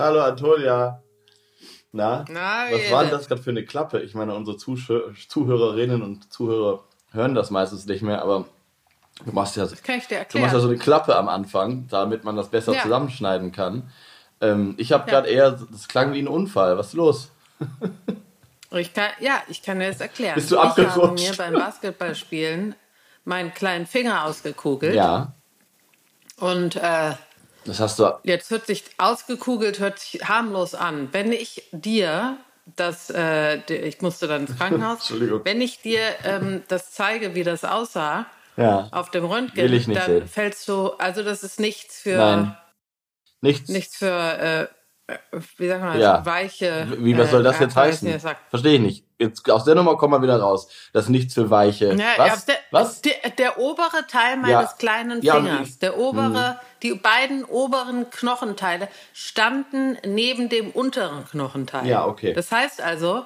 Hallo Antonia. Na, Na, was war denn das gerade für eine Klappe? Ich meine, unsere Zuschö Zuhörerinnen und Zuhörer hören das meistens nicht mehr, aber du machst ja, ich du machst ja so eine Klappe am Anfang, damit man das besser Ja. zusammenschneiden kann. Ähm, ich habe Ja. gerade eher, das klang wie ein Unfall. Was ist los? Ich kann, ja, ich kann dir das erklären. Bist du ich habe abgerutscht? mir beim Basketballspielen meinen kleinen Finger ausgekugelt. Ja, Und äh, das hast du. jetzt hört sich ausgekugelt, hört sich harmlos an. Wenn ich dir das, äh, ich musste dann ins Krankenhaus, wenn ich dir ähm, das zeige, wie das aussah, Ja. auf dem Röntgen, dann sehen. fällst du, also das ist nichts für, Nein. Nichts. nichts für, äh, äh, wie sagen wir das, Ja. weiche. Wie, was soll das äh, jetzt heißen? Verstehe ich nicht. Jetzt, aus der Nummer kommen wir wieder raus. Das ist nichts für Weiche. Ja, was? Der, was? Der, der obere Teil meines Ja. kleinen Ja, Fingers, ich- der obere, die beiden oberen Knochenteile standen neben dem unteren Knochenteil. Ja, okay. Das heißt also,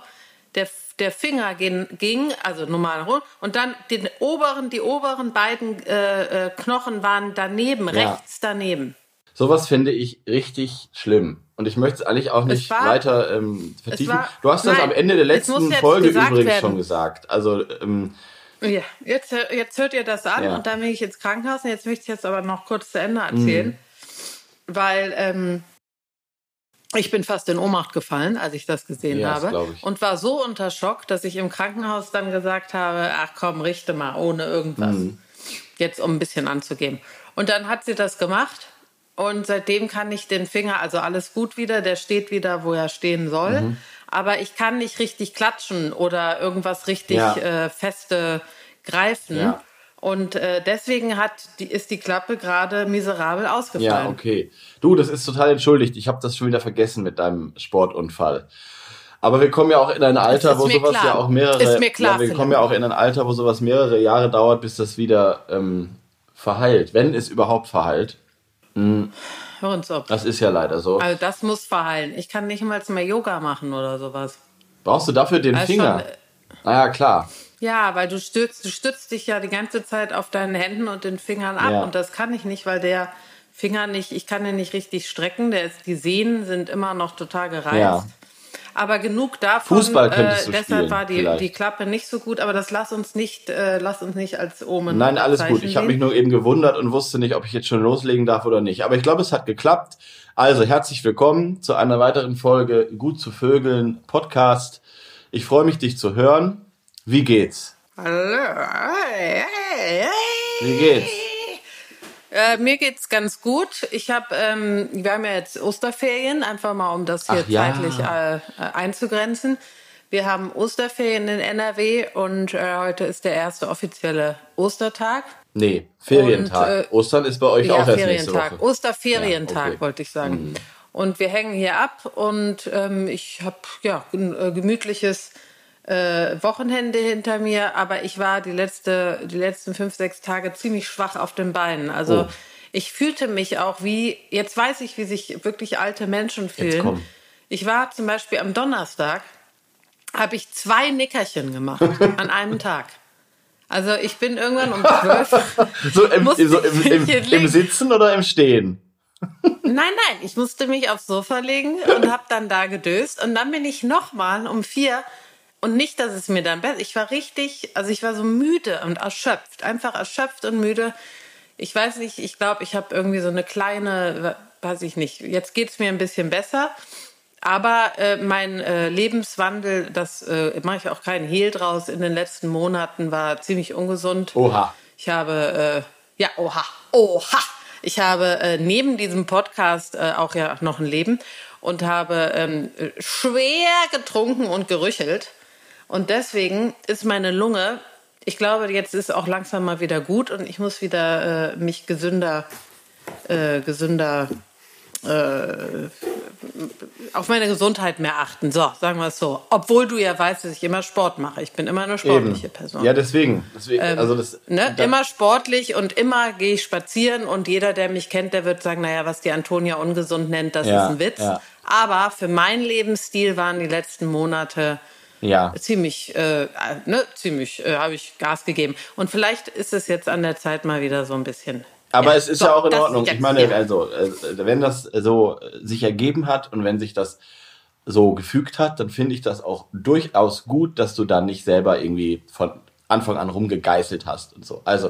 der, der Finger ging, ging also normal rund und dann den oberen, die oberen beiden äh, äh, Knochen waren daneben, Ja. rechts daneben. Sowas finde ich richtig schlimm. Und ich möchte es eigentlich auch nicht war- weiter ähm, vertiefen. war- du hast das nein, am Ende der letzten Folge übrigens werden. schon gesagt. Also, ähm, Ja, jetzt, jetzt hört ihr das an Ja. und dann bin ich ins Krankenhaus und jetzt möchte ich jetzt aber noch kurz zu Ende erzählen, Mhm. weil ähm, ich bin fast in Ohnmacht gefallen, als ich das gesehen Ja, das habe ich. und war so unter Schock, dass ich im Krankenhaus dann gesagt habe, ach komm, richte mal ohne irgendwas, Mhm. jetzt um ein bisschen anzugeben. Und dann hat sie das gemacht und seitdem kann ich den Finger, also alles gut wieder, der steht wieder, wo er stehen soll. Mhm. Aber ich kann nicht richtig klatschen oder irgendwas richtig Ja. äh, feste greifen. Ja. Und äh, deswegen hat die, ist die Klappe gerade miserabel ausgefallen. ja, okay. Du, das ist total entschuldigt. Ich habe das schon wieder vergessen mit deinem Sportunfall. Aber wir kommen ja auch in ein Alter, wo sowas klar. ja auch mehrere. Ist mir klar, ja, wir kommen ja auch in ein Alter, wo sowas mehrere Jahre dauert, bis das wieder ähm, verheilt. Wenn es überhaupt verheilt. Hör uns auf. Das ist ja leider so. Also das muss verheilen. Ich kann nicht mal mehr Yoga machen oder sowas. Brauchst du dafür den Also Finger? schon, äh, naja, klar. Ja, weil du stützt, du stützt dich ja die ganze Zeit auf deinen Händen und den Fingern ab. Ja. Und das kann ich nicht, weil der Finger nicht, ich kann den nicht richtig strecken. Der ist, die Sehnen sind immer noch total gereizt. Ja. Aber genug davon. Fußball könntest du deshalb spielen, war die, vielleicht. die Klappe nicht so gut, aber das lass uns nicht, äh, lass uns nicht als Omen. Nein, alles gut. Ich habe mich nur eben gewundert und wusste nicht, ob ich jetzt schon loslegen darf oder nicht. Aber ich glaube, es hat geklappt. Also herzlich willkommen zu einer weiteren Folge Gut zu Vögeln Podcast. Ich freue mich, dich zu hören. Wie geht's? Hallo. Wie geht's? Äh, mir geht's ganz gut. Ich habe, ähm, wir haben ja jetzt Osterferien, einfach mal um das hier Ach ja. zeitlich äh, äh, einzugrenzen. Wir haben Osterferien in NRW und äh, heute ist der erste offizielle Ostertag. Nee, Ferientag. Und, äh, Ostern ist bei euch auch erst nächste Ferientag. Woche. Osterferientag, Ja, okay. Mhm. wollte ich sagen. Und wir hängen hier ab und ähm, ich habe ja ein äh, gemütliches äh, Wochenende hinter mir, aber ich war die letzte, die letzten fünf, sechs Tage ziemlich schwach auf den Beinen. Also Oh. ich fühlte mich auch wie, jetzt weiß ich, wie sich wirklich alte Menschen fühlen. Ich war zum Beispiel am Donnerstag, habe ich zwei Nickerchen gemacht an einem Tag. Also ich bin irgendwann um zwölf So, im, so im, im, im. Sitzen oder im Stehen? Nein, nein, ich musste mich aufs Sofa legen und habe dann da gedöst. Und dann bin ich nochmal um vier. Und nicht, dass es mir dann besser. Ich war richtig, also ich war so müde und erschöpft. Einfach erschöpft und müde. Ich weiß nicht, ich glaube, ich habe irgendwie so eine kleine, weiß ich nicht, jetzt geht es mir ein bisschen besser. Aber äh, mein äh, Lebenswandel, das äh, mache ich auch keinen Hehl draus, in den letzten Monaten war ziemlich ungesund. Oha. Ich habe, äh, ja, oha, oha. Ich habe äh, neben diesem Podcast äh, auch ja noch ein Leben und habe ähm, schwer getrunken und gerüchelt. Und deswegen ist meine Lunge, ich glaube, jetzt ist auch langsam mal wieder gut und ich muss wieder äh, mich gesünder, äh, gesünder äh, auf meine Gesundheit mehr achten. So, sagen wir es so. Obwohl du ja weißt, dass ich immer Sport mache. Ich bin immer eine sportliche Person. Ja, deswegen. deswegen also das, Ne? Immer sportlich und immer gehe ich spazieren und jeder, der mich kennt, der wird sagen, naja, was die Antonia ungesund nennt, das Ja, ist ein Witz. ja. Aber für meinen Lebensstil waren die letzten Monate Ja. ziemlich, äh, ne, ziemlich, äh, habe ich Gas gegeben. Und vielleicht ist es jetzt an der Zeit mal wieder so ein bisschen Aber ja, es ist so, ja auch in Ordnung. Ich meine, also, äh, wenn das so sich ergeben hat und wenn sich das so gefügt hat, dann finde ich das auch durchaus gut, dass du dann nicht selber irgendwie von Anfang an rumgegeißelt hast und so. Also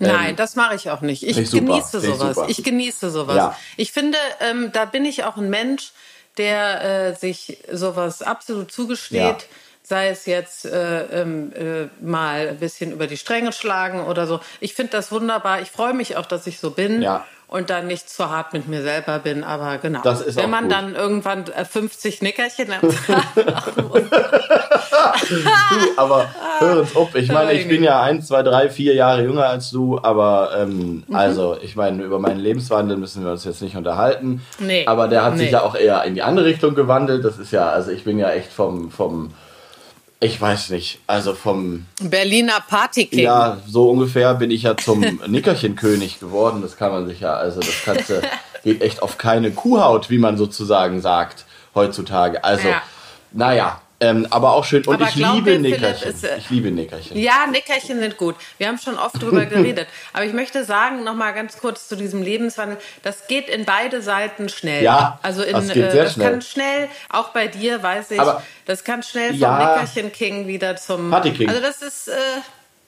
ähm, nein, das mache ich auch nicht. Ich, ich genieße sowas. Ich, ich, genieße sowas. Ja. Ich finde, ähm, da bin ich auch ein Mensch, der äh, sich sowas absolut zugesteht. Ja. Sei es jetzt äh, ähm, äh, mal ein bisschen über die Stränge schlagen oder so. Ich finde das wunderbar. Ich freue mich auch, dass ich so bin. Ja und dann nicht zu hart mit mir selber bin. Aber genau, das ist wenn man gut. dann irgendwann 50 äh, Nickerchen am Tag du, aber hör uns auf. Ich meine, ich bin ja ein, zwei, drei, vier Jahre jünger als du, aber ähm, mhm. also ich meine, über meinen Lebenswandel müssen wir uns jetzt nicht unterhalten. Nee. Aber der hat nee. sich ja auch eher in die andere Richtung gewandelt. Das ist ja, also ich bin ja echt vom, vom ich weiß nicht, also vom Berliner Partyking. Ja, so ungefähr bin ich ja zum Nickerchenkönig geworden. Das kann man sich ja, also das Ganze geht echt auf keine Kuhhaut, wie man sozusagen sagt heutzutage. Also, ja. naja, ähm, aber auch schön. Und aber ich liebe Nickerchen. Ist, äh, ich liebe Nickerchen. Ja, Nickerchen sind gut. Wir haben schon oft drüber geredet. Aber ich möchte sagen, noch mal ganz kurz zu diesem Lebenswandel. Das geht in beide Seiten schnell. Ja, also in, das, geht äh, sehr das schnell. kann schnell, auch bei dir, weiß ich, aber das kann schnell vom ja, Nickerchen King wieder zum. Party King. Also das ist. Äh,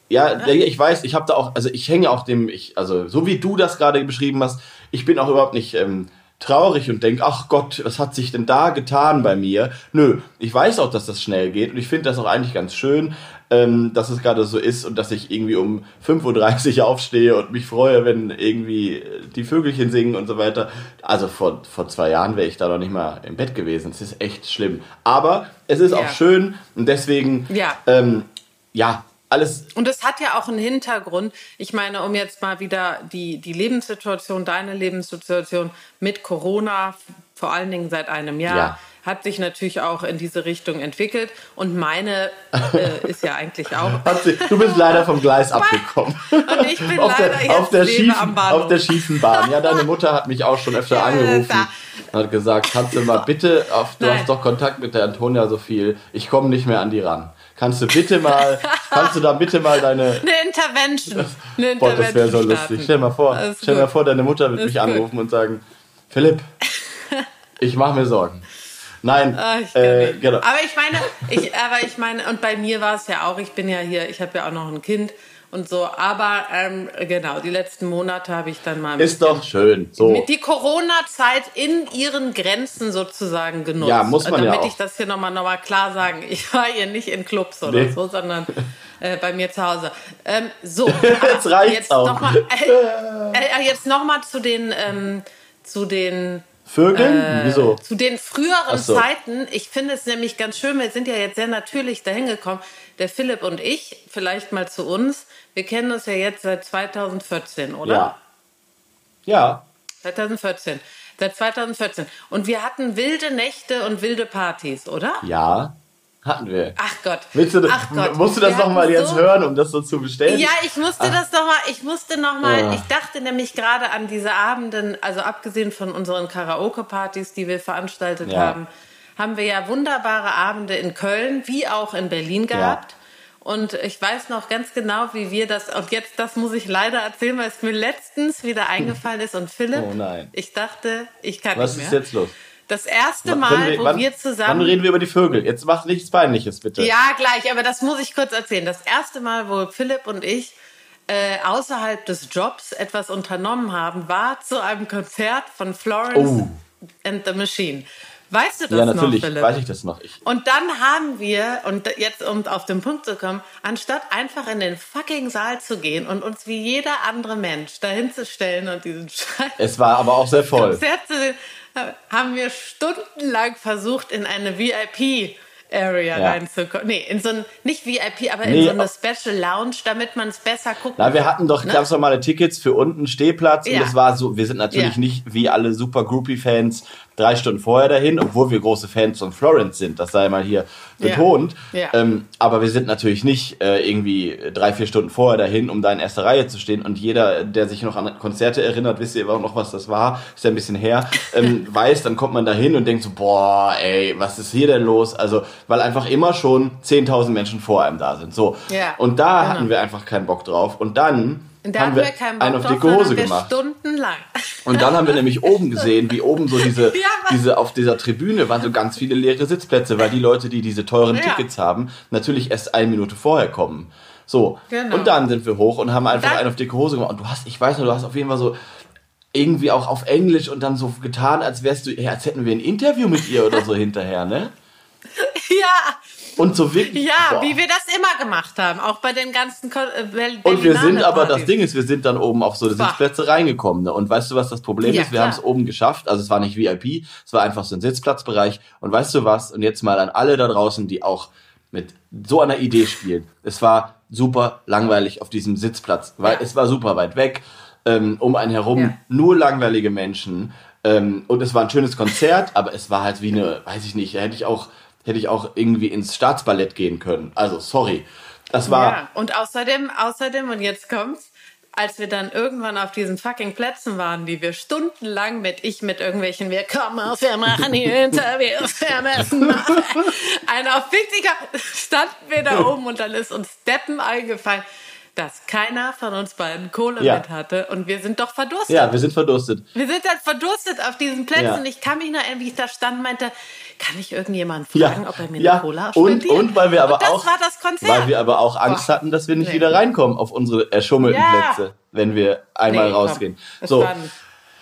ja, ne? ich weiß, ich habe da auch, also ich hänge auch dem, ich, also so wie du das gerade beschrieben hast, ich bin auch überhaupt nicht. Ähm, traurig und denke, ach Gott, was hat sich denn da getan bei mir? Nö, ich weiß auch, dass das schnell geht und ich finde das auch eigentlich ganz schön, ähm, dass es gerade so ist und dass ich irgendwie um 5.30 Uhr aufstehe und mich freue, wenn irgendwie die Vögelchen singen und so weiter. Also vor, vor zwei Jahren wäre ich da noch nicht mal im Bett gewesen. Es ist echt schlimm. Aber es ist ja. auch schön und deswegen, ja, ähm, ja alles. Und es hat ja auch einen Hintergrund. Ich meine, um jetzt mal wieder die, die Lebenssituation, deine Lebenssituation mit Corona, vor allen Dingen seit einem Jahr, ja. hat sich natürlich auch in diese Richtung entwickelt. Und meine äh, ist ja eigentlich auch. du bist leider vom Gleis abgekommen. Und ich bin auf leider der, jetzt auf der schiefen, Auf der schiefen Bahn. Ja, deine Mutter hat mich auch schon öfter angerufen und hat gesagt, kannst du mal bitte, auf, du Nein. hast doch Kontakt mit der Antonia so viel, ich komme nicht mehr an die ran. Kannst du bitte mal, kannst du da bitte mal deine. Eine Intervention. Eine Boah, das wäre so lustig. Stell dir mal vor, stell mal vor, deine Mutter wird mich anrufen und sagen, Philipp, ich mache mir Sorgen. Nein, oh, äh, genau. Aber ich meine, ich, aber ich meine, und bei mir war es ja auch, ich bin ja hier, ich habe ja auch noch ein Kind und so. Aber ähm, genau, die letzten Monate habe ich dann mal. Ist doch schön. So. Mit die Corona-Zeit in ihren Grenzen sozusagen genutzt. Ja, muss man damit ja. ich das hier nochmal noch mal klar sagen. Ich war hier nicht in Clubs oder nee. so, sondern äh, bei mir zu Hause. Ähm, so, jetzt reicht's jetzt auch. Noch mal, äh, äh, jetzt nochmal zu den, ähm, zu den Vögeln? Äh, Wieso? Zu den früheren so. Zeiten. Ich finde es nämlich ganz schön, wir sind ja jetzt sehr natürlich dahin gekommen. Der Philipp und ich, vielleicht mal zu uns. Wir kennen uns ja jetzt seit 2014, oder? Ja. Ja. 2014. Seit 2014. Und wir hatten wilde Nächte und wilde Partys, oder? Ja. Hatten wir. Ach Gott. Willst du, Ach Gott. Musst du das nochmal so jetzt hören, um das so zu bestellen? Ja, ich musste Ach. das nochmal, ich musste nochmal, ja. ich dachte nämlich gerade an diese Abenden, also abgesehen von unseren Karaoke-Partys, die wir veranstaltet ja. haben, haben wir ja wunderbare Abende in Köln, wie auch in Berlin gehabt. Ja. Und ich weiß noch ganz genau, wie wir das, und jetzt, das muss ich leider erzählen, weil es mir letztens wieder eingefallen ist. Und Philipp, oh nein. ich dachte, ich kann Was nicht mehr. Was ist jetzt los? Das erste Mal, wir, wo wann, wir zusammen. Wann reden wir über die Vögel? Jetzt mach nichts Peinliches, bitte. Ja, gleich, aber das muss ich kurz erzählen. Das erste Mal, wo Philipp und ich äh, außerhalb des Jobs etwas unternommen haben, war zu einem Konzert von Florence oh. and the Machine. Weißt du das noch? Ja, natürlich, noch, weiß ich das noch. Ich. Und dann haben wir, und jetzt um auf den Punkt zu kommen, anstatt einfach in den fucking Saal zu gehen und uns wie jeder andere Mensch dahin zu stellen und diesen Scheiß. Es war aber auch sehr voll. Konzert zu sehen, haben wir stundenlang versucht, in eine VIP Area ja. reinzukommen. Nee, in so ein, nicht VIP, aber nee, in so eine Special Lounge, damit man es besser gucken kann. wir hatten doch ne? ganz normale Tickets für unten Stehplatz ja. und es war so, wir sind natürlich ja. nicht wie alle super Groupie-Fans drei Stunden vorher dahin, obwohl wir große Fans von Florence sind, das sei mal hier betont. Ja. Ja. Ähm, aber wir sind natürlich nicht äh, irgendwie drei, vier Stunden vorher dahin, um da in erster Reihe zu stehen. Und jeder, der sich noch an Konzerte erinnert, wisst ihr auch noch, was das war, ist ja ein bisschen her, ähm, weiß, dann kommt man da hin und denkt so, boah, ey, was ist hier denn los? Also, weil einfach immer schon 10.000 Menschen vor einem da sind. So. Ja, und da genau. hatten wir einfach keinen Bock drauf. Und dann Da haben wir wir keinen einen Bock auf drauf, dicke Hose gemacht. Stundenlang. Und dann haben wir nämlich oben gesehen, wie oben so diese, Ja, diese auf dieser Tribüne waren so ganz viele leere Sitzplätze, weil die Leute, die diese teuren Ja. Tickets haben, natürlich erst eine Minute vorher kommen. So. Genau. Und dann sind wir hoch und haben einfach dann- einen auf dicke Hose gemacht. Und du hast, ich weiß noch, du hast auf jeden Fall so irgendwie auch auf Englisch und dann so getan, als wärst du, als hätten wir ein Interview mit ihr oder so hinterher, ne? Ja, Und so wirklich. ja, boah. wie wir das immer gemacht haben, auch bei den ganzen Ko äh, Bel- Und wir sind aber, das. Ding ist, wir sind dann oben auf so. Sitzplätze reingekommen. Ne? Und weißt du, was das Problem Ja, ist? Wir haben es oben geschafft. Also es war nicht VIP, es war einfach so ein Sitzplatzbereich. Und weißt du was? Und jetzt mal an alle da draußen, die auch mit so einer Idee spielen. Es war super langweilig auf diesem Sitzplatz, weil Ja. es war super weit weg. Ähm, um einen herum Ja. nur langweilige Menschen. Ähm, und es war ein schönes Konzert, aber es war halt wie eine, weiß ich nicht, hätte ich auch, hätte ich auch irgendwie ins Staatsballett gehen können. Also sorry. Das war. Ja, und außerdem, außerdem, und jetzt kommt's, als wir dann irgendwann auf diesen fucking Plätzen waren, die wir stundenlang mit, ich mit irgendwelchen, wir kommen wir machen die Interviews, wir müssen machen. Ein auf Physiker standen wir da oben und dann ist uns Deppen eingefallen, dass keiner von uns beiden Kohle Ja. mit hatte und wir sind doch verdurstet. Ja, wir sind verdurstet. Wir sind dann verdurstet auf diesen Plätzen. Ja. Ich kann mich noch erinnern, wie ich da stand und meinte, kann ich irgendjemanden Ja, fragen, ob er mir ja. eine Cola und, spendiert? und weil wir aber und auch, weil wir aber auch Angst Boah. hatten, dass wir nicht Nee. wieder reinkommen auf unsere erschummelten Ja. Plätze, wenn wir einmal Nee, rausgehen. So,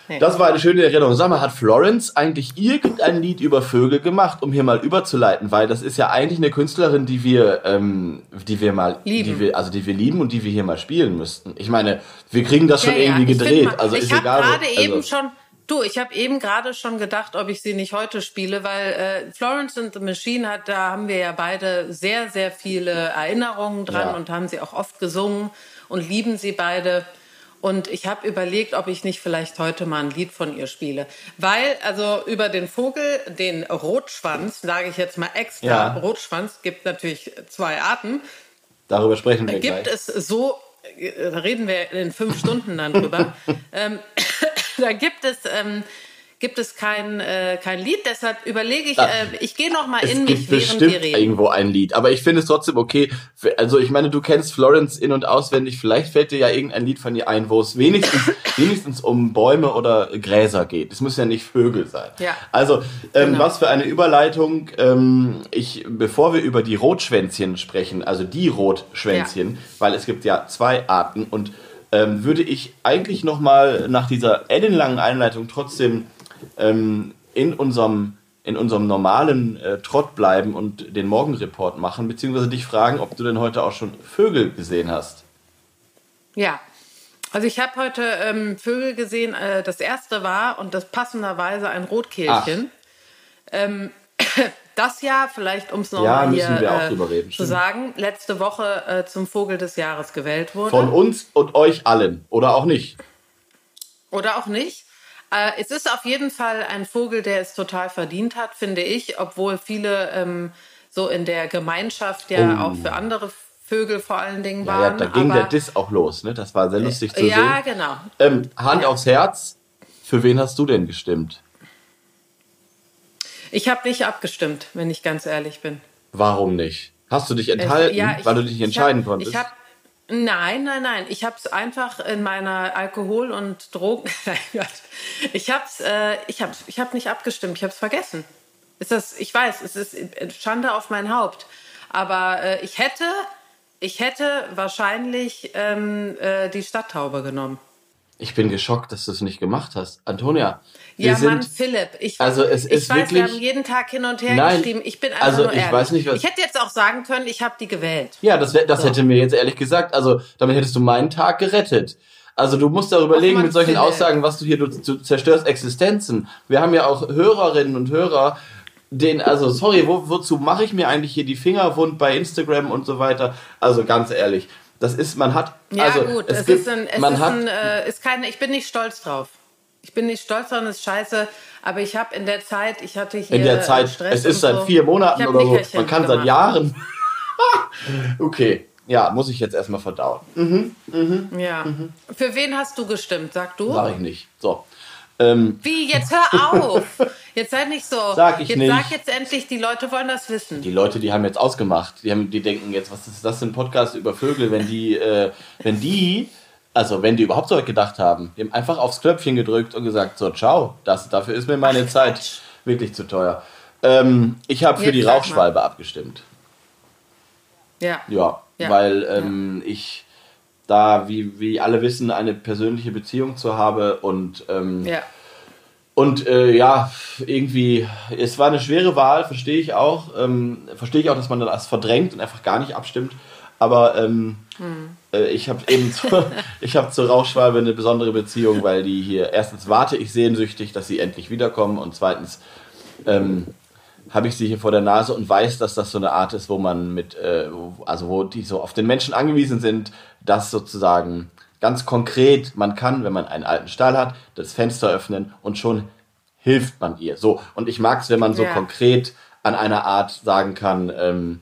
nee. das war eine schöne Erinnerung. Sag mal, hat Florence eigentlich irgendein Lied über Vögel gemacht, um hier mal überzuleiten? Weil das ist ja eigentlich eine Künstlerin, die wir, ähm, die wir mal, Lieben. die wir, also die wir lieben und die wir hier mal spielen müssten. Ich meine, wir kriegen das schon Ja, irgendwie gedreht. mal- also ich ist habe egal. gerade also, eben schon, du, ich habe eben gerade schon gedacht, ob ich sie nicht heute spiele, weil äh, Florence and the Machine hat, da haben wir ja beide sehr, sehr viele Erinnerungen dran Ja. und haben sie auch oft gesungen und lieben sie beide. Und ich habe überlegt, ob ich nicht vielleicht heute mal ein Lied von ihr spiele. Weil, also über den Vogel, den Rotschwanz, sage ich jetzt mal extra, Ja. Rotschwanz, gibt natürlich zwei Arten. Darüber sprechen wir Gibt gleich. es so, äh, da reden wir in fünf Stunden dann drüber, ähm, da gibt es, ähm, gibt es kein, äh, kein Lied, deshalb überlege ich, äh, ich gehe noch mal Es in mich, gibt während wir bestimmt reden. irgendwo ein Lied, aber ich finde es trotzdem okay. Also ich meine, du kennst Florence in und auswendig. Vielleicht fällt dir ja irgendein Lied von ihr ein, wo es wenigstens, wenigstens um Bäume oder Gräser geht. Es müssen ja nicht Vögel sein. Ja. Also ähm, Genau. was für eine Überleitung. Ähm, ich, bevor wir über die Rotschwänzchen sprechen, also die Rotschwänzchen, weil es gibt ja zwei Arten und ähm, würde ich eigentlich noch mal nach dieser ellenlangen Einleitung trotzdem ähm, in unserem in unserem normalen äh, Trott bleiben und den Morgenreport machen, beziehungsweise dich fragen, ob du denn heute auch schon Vögel gesehen hast. Ja. Also ich habe heute ähm, Vögel gesehen. Äh, das erste war, und das passenderweise ein Rotkehlchen. Ähm, das Jahr, vielleicht um es Ja, nochmal müssen hier wir auch äh, zu sagen, letzte Woche äh, zum Vogel des Jahres gewählt wurde. Von uns und euch allen. Oder auch nicht. Oder auch nicht. Äh, es ist auf jeden Fall ein Vogel, der es total verdient hat, finde ich, obwohl viele ähm, so in der Gemeinschaft ja Oh. auch für andere Vögel vor allen Dingen Ja, ja, waren. da ging der Diss auch los. Ne? Das war sehr lustig zu Ja, sehen. genau. Ähm, Hand aufs Herz. Für wen hast du denn gestimmt? Ich habe nicht abgestimmt, wenn ich ganz ehrlich bin. Warum nicht? Hast du dich enthalten, Ja, ich- weil du dich nicht entscheiden ich hab, konntest? Ich hab, nein, nein, nein. Ich habe es einfach in meiner Alkohol- und Drogen. Ich habe es, äh, ich habe, ich habe nicht abgestimmt. Ich habe es vergessen. Ist das? Ich weiß, es ist Schande auf mein Haupt. Aber äh, ich hätte, ich hätte wahrscheinlich ähm, äh, die Stadttaube genommen. Ich bin geschockt, dass du es nicht gemacht hast. Antonia, wir Ja, sind Mann, Philipp. Ich, Also es ich ist weiß, wirklich- wir haben jeden Tag hin und her Nein, geschrieben. Ich bin einfach also nur ich ehrlich. weiß nicht, was- ich hätte jetzt auch sagen können, ich habe die gewählt. Ja, das, das hätte mir jetzt ehrlich gesagt, also damit hättest du meinen Tag gerettet. Also du musst darüber überlegen Mann, mit solchen Philipp. Aussagen, was du hier, du, du zerstörst Existenzen. Wir haben ja auch Hörerinnen und Hörer, den, also sorry, wo, wozu mache ich mir eigentlich hier die Finger wund bei Instagram und so weiter? Also ganz ehrlich, das ist, man hat, Ja, also gut, es, es, gibt, ist ein, es man ist hat, ein, äh, ist keine, ich bin nicht stolz drauf. Ich bin nicht stolz drauf, ist scheiße, aber ich habe in der Zeit, ich hatte hier in der Zeit, Stress es ist seit so. vier Monaten oder so, man kann seit gemacht. Jahren. okay, ja, muss ich jetzt erstmal verdauen. Ja. Für wen hast du gestimmt, sag du? Sag ich nicht. So. Ähm, Wie, jetzt hör auf. Jetzt sei nicht so. Sag ich jetzt nicht. sag jetzt endlich, die Leute wollen das wissen. die Leute, die haben jetzt ausgemacht. Die, haben, die denken jetzt, was ist das für ein Podcast über Vögel, wenn die, äh, wenn die also wenn die überhaupt so weit gedacht haben, die haben einfach aufs Knöpfchen gedrückt und gesagt, so, ciao, das, dafür ist mir meine Ach, Zeit Quatsch. wirklich zu teuer. Ähm, ich habe für die Rauchschwalbe abgestimmt. Ja. Ja, ja. weil ähm, ja. ich da, wie, wie alle wissen, eine persönliche Beziehung zu habe und ähm, ja. Und äh, ja, irgendwie, es war eine schwere Wahl, verstehe ich auch. Ähm, verstehe ich auch, dass man das verdrängt und einfach gar nicht abstimmt. Aber ähm, hm. äh, ich habe eben zu, ich hab zur Rauchschwalbe eine besondere Beziehung, weil die hier, erstens warte ich sehnsüchtig, dass sie endlich wiederkommen und zweitens ähm, habe ich sie hier vor der Nase und weiß, dass das so eine Art ist, wo man mit, äh, also wo die so auf den Menschen angewiesen sind, dass sozusagen ganz konkret man kann, wenn man einen alten Stall hat, das Fenster öffnen und schon hilft man ihr. So, und ich mag es, wenn man so ja. konkret an einer Art sagen kann, ähm,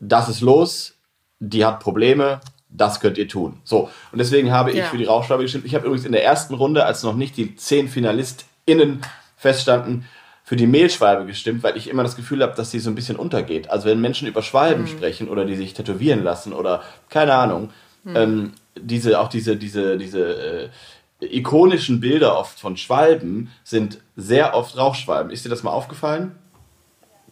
das ist los, die hat Probleme, das könnt ihr tun. So, und deswegen habe ich ja. für die Rauchschwalbe gestimmt. Ich habe übrigens in der ersten Runde, als noch nicht die zehn FinalistInnen feststanden, für die Mehlschwalbe gestimmt, weil ich immer das Gefühl habe, dass sie so ein bisschen untergeht. Also wenn Menschen über Schwalben mhm. sprechen oder die sich tätowieren lassen oder keine Ahnung, mhm. ähm, diese, auch diese, diese, diese äh, ikonischen Bilder oft von Schwalben sind sehr oft Rauchschwalben. Ist dir das mal aufgefallen?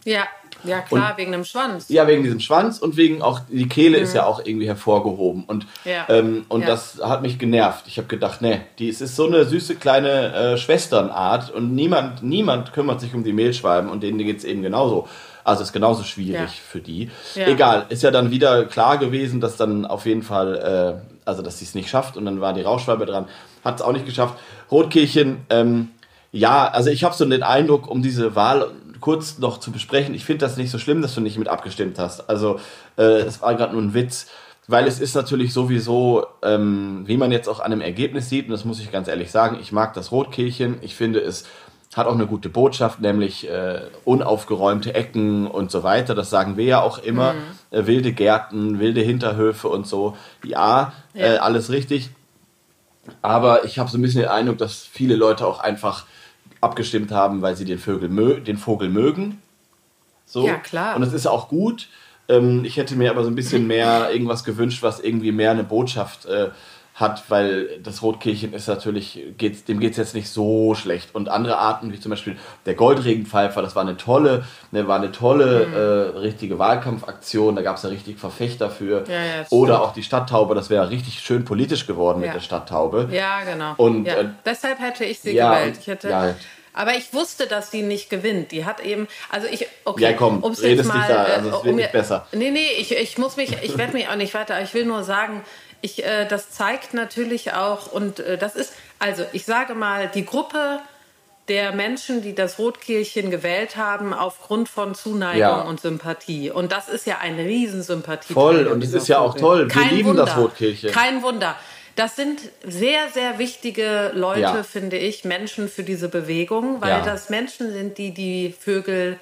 Ja, ja, klar, und, wegen dem Schwanz. Ja, wegen diesem Schwanz und wegen auch, die Kehle mhm. ist ja auch irgendwie hervorgehoben. Und, ja. ähm, und ja. das hat mich genervt. Ich habe gedacht, ne, die, es ist so eine süße kleine äh, Schwesternart und niemand, niemand kümmert sich um die Mehlschwalben und denen geht es eben genauso. Also ist genauso schwierig ja. für die. Egal, ist ja dann wieder klar gewesen, dass dann auf jeden Fall, äh, also dass sie es nicht schafft und dann war die Rauchschwalbe dran, hat es auch nicht geschafft. Rotkehlchen, ähm, ja, also ich habe so den Eindruck, um diese Wahl kurz noch zu besprechen. Ich finde das nicht so schlimm, dass du nicht mit abgestimmt hast. Also äh, es war gerade nur ein Witz, weil es ist natürlich sowieso, ähm, wie man jetzt auch an einem Ergebnis sieht, und das muss ich ganz ehrlich sagen, ich mag das Rotkehlchen. Ich finde es hat auch eine gute Botschaft, nämlich äh, unaufgeräumte Ecken und so weiter. Das sagen wir ja auch immer. Mhm. Äh, wilde Gärten, wilde Hinterhöfe und so. Ja, ja. Äh, alles richtig. Aber ich habe so ein bisschen den Eindruck, dass viele Leute auch einfach abgestimmt haben, weil sie den Vogel, mö den Vogel mögen. So. Ja, klar. Und das ist auch gut. Ähm, ich hätte mir aber so ein bisschen mehr irgendwas gewünscht, was irgendwie mehr eine Botschaft äh, hat, weil das Rotkehlchen ist natürlich, geht's, dem geht es jetzt nicht so schlecht. Und andere Arten, wie zum Beispiel der Goldregenpfeifer, das war eine tolle, ne, war eine tolle mhm. äh, richtige Wahlkampfaktion, da gab es ja richtig Verfechter für. Ja, ja, Oder auch die Stadttaube, das wäre richtig schön politisch geworden ja. mit der Stadttaube. Ja, genau. Und äh, deshalb hätte ich sie gewählt. Ich hätte, aber ich wusste, dass die nicht gewinnt. Die hat eben, also ich, okay. Ja, komm, um's redest mal, nicht da, also es äh, wird um nicht besser. Nee, nee, ich, ich muss mich, ich werde mich auch nicht weiter, ich will nur sagen, ich, äh, das zeigt natürlich auch, und äh, das ist, also ich sage mal, die Gruppe der Menschen, die das Rotkehlchen gewählt haben, aufgrund von Zuneigung ja. und Sympathie. Und das ist ja eine Riesensympathie. Voll, und es ist ja auch toll. Wir Kein lieben Wunder. das Rotkehlchen. Kein Wunder. Das sind sehr, sehr wichtige Leute, ja. finde ich, Menschen für diese Bewegung, weil ja. das Menschen sind, die die Vögel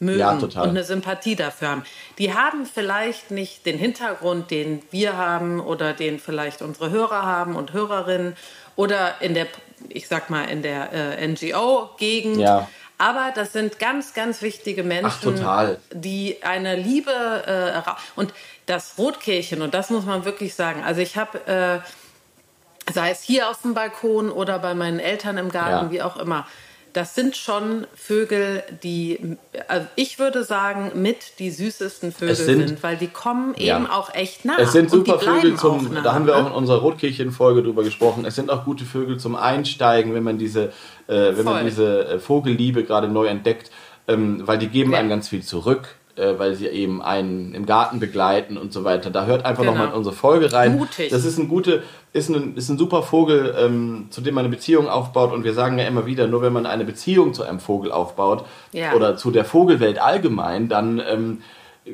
mögen ja, und eine Sympathie dafür haben. Die haben vielleicht nicht den Hintergrund, den wir haben oder den vielleicht unsere Hörer haben und Hörerinnen oder in der, ich sag mal, in der äh, NGO-Gegend. Ja. Aber das sind ganz, ganz wichtige Menschen, Ach, die eine Liebe äh, und das Rotkehlchen und das muss man wirklich sagen. Also ich habe äh, sei es hier auf dem Balkon oder bei meinen Eltern im Garten, ja. wie auch immer das sind schon Vögel, die, also ich würde sagen, mit die süßesten Vögel sind, sind, weil die kommen ja. eben auch echt nah. Es sind super Vögel zum, nah, da haben wir auch in unserer Rotkehlchen-Folge drüber gesprochen, es sind auch gute Vögel zum Einsteigen, wenn man diese, äh, wenn man diese äh, Vogelliebe gerade neu entdeckt, ähm, weil die geben ja. einem ganz viel zurück äh, weil sie eben einen im Garten begleiten und so weiter. Da hört einfach genau. nochmal in unsere Folge rein. Mutig. Das ist ein gute, ist ein, ist ein super Vogel, ähm, zu dem man eine Beziehung aufbaut. Und wir sagen ja immer wieder, nur wenn man eine Beziehung zu einem Vogel aufbaut ja. oder zu der Vogelwelt allgemein, dann ähm,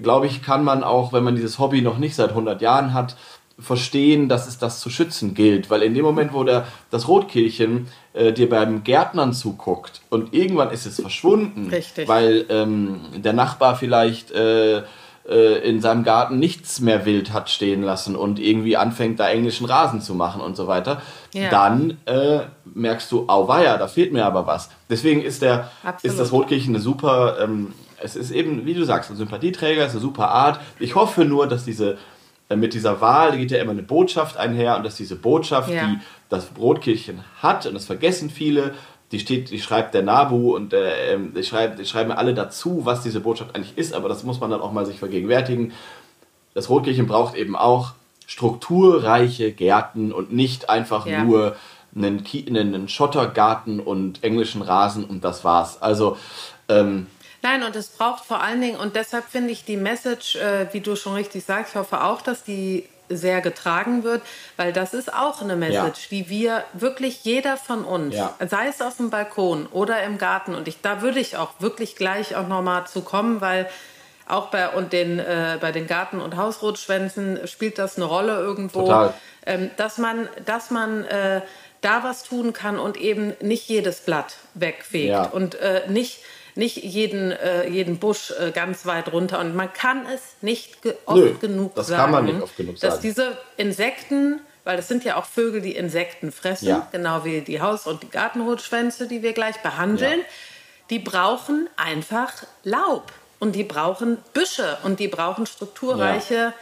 glaube ich, kann man auch, wenn man dieses Hobby noch nicht seit 100 Jahren hat, verstehen, dass es das zu schützen gilt. Weil in dem Moment, wo der, das Rotkehlchen äh, dir beim Gärtnern zuguckt und irgendwann ist es verschwunden, Richtig. weil ähm, der Nachbar vielleicht äh, äh, in seinem Garten nichts mehr wild hat stehen lassen und irgendwie anfängt, da englischen Rasen zu machen und so weiter, ja. dann äh, merkst du, auweia, da fehlt mir aber was. Deswegen ist, der, ist das Rotkehlchen eine super, ähm, es ist eben, wie du sagst, ein Sympathieträger, ist eine super Art. Ich hoffe nur, dass diese mit dieser Wahl geht ja immer eine Botschaft einher und dass diese Botschaft, Ja. die das Brotkirchen hat, und das vergessen viele, die steht, die schreibt der Nabu und äh, ähm, die, schreibt, die schreiben alle dazu, was diese Botschaft eigentlich ist, aber das muss man dann auch mal sich vergegenwärtigen. Das Rotkirchen braucht eben auch strukturreiche Gärten und nicht einfach Ja. nur einen, einen Schottergarten und englischen Rasen und das war's. Also ähm, Nein, und es braucht vor allen Dingen, und deshalb finde ich die Message, äh, wie du schon richtig sagst, ich hoffe auch, dass die sehr getragen wird, weil das ist auch eine Message, die wir wirklich jeder von uns, Ja. sei es auf dem Balkon oder im Garten, und ich, da würde ich auch wirklich gleich auch nochmal zu kommen, weil auch bei, und den, äh, bei den Garten- und Hausrotschwänzen spielt das eine Rolle irgendwo, ähm, dass man, dass man äh, da was tun kann und eben nicht jedes Blatt wegfegt Ja. und äh, nicht, nicht jeden, äh, jeden Busch äh, ganz weit runter. Und man kann es nicht ge oft Nö, genug das sagen, kann man nicht oft genug dass sagen. diese Insekten, weil das sind ja auch Vögel, die Insekten fressen, Ja. genau wie die Haus- und die Gartenrotschwänze, die wir gleich behandeln, Ja. die brauchen einfach Laub und die brauchen Büsche und die brauchen strukturreiche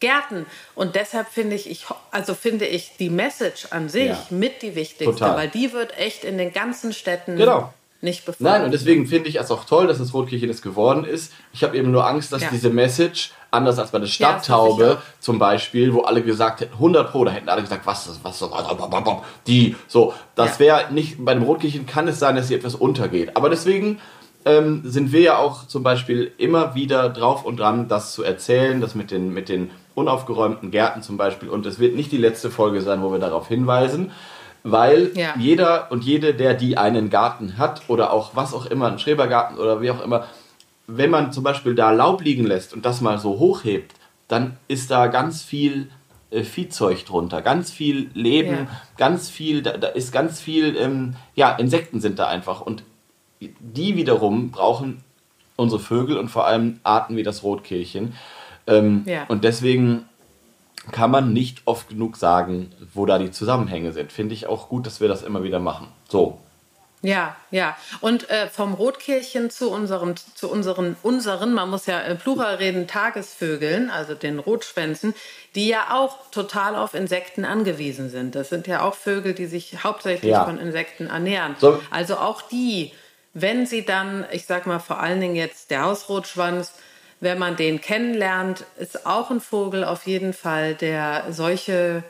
Gärten. Und deshalb finde ich, ich, also finde ich die Message an sich Ja. mit die wichtigste, Total. weil die wird echt in den ganzen Städten Genau. Nicht befolgt. Nein, und deswegen finde ich es auch toll, dass das Rotkirchen es geworden ist. Ich habe eben nur Angst, dass Ja. diese Message, anders als bei der Ja, das Stadttaube ich zum Beispiel, wo alle gesagt hätten, 100 Pro, da hätten alle gesagt, was, ist- was, was die, so, das Ja. wäre nicht, bei dem Rotkirchen kann es sein, dass hier etwas untergeht. Aber deswegen ähm, sind wir ja auch zum Beispiel immer wieder drauf und dran, das zu erzählen, das mit den, mit den unaufgeräumten Gärten zum Beispiel. Und es wird nicht die letzte Folge sein, wo wir darauf hinweisen, weil Ja. jeder und jede, der die einen Garten hat oder auch was auch immer, einen Schrebergarten oder wie auch immer, wenn man zum Beispiel da Laub liegen lässt und das mal so hochhebt, dann ist da ganz viel äh, Viehzeug drunter, ganz viel Leben, Ja. ganz viel, da, da ist ganz viel, ähm, ja, Insekten sind da einfach und die wiederum brauchen unsere Vögel und vor allem Arten wie das Rotkehlchen. Ähm, Ja. Und deswegen kann man nicht oft genug sagen, wo da die Zusammenhänge sind. Finde ich auch gut, dass wir das immer wieder machen. So. Ja, ja. Und äh, vom Rotkehlchen zu unserem, zu unseren, unseren, man muss ja äh, Plural reden, Tagesvögeln, also den Rotschwänzen, die ja auch total auf Insekten angewiesen sind. Das sind ja auch Vögel, die sich hauptsächlich Ja. von Insekten ernähren. So. Also auch die, wenn sie dann, ich sag mal vor allen Dingen jetzt der Hausrotschwanz, wenn man den kennenlernt, ist auch ein Vogel auf jeden Fall, der solche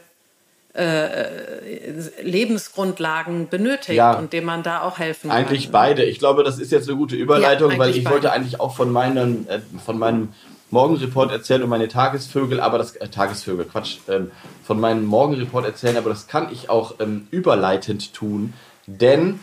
Lebensgrundlagen benötigt Ja. und dem man da auch helfen Eigentlich kann. beide. Ich glaube, das ist jetzt eine gute Überleitung, Ja, weil eigentlich ich beide. wollte eigentlich auch von, meinen, äh, von meinem Morgenreport erzählen und meine Tagesvögel, aber das äh, Tagesvögel, Quatsch, ähm, von meinem Morgenreport erzählen, aber das kann ich auch ähm, überleitend tun, denn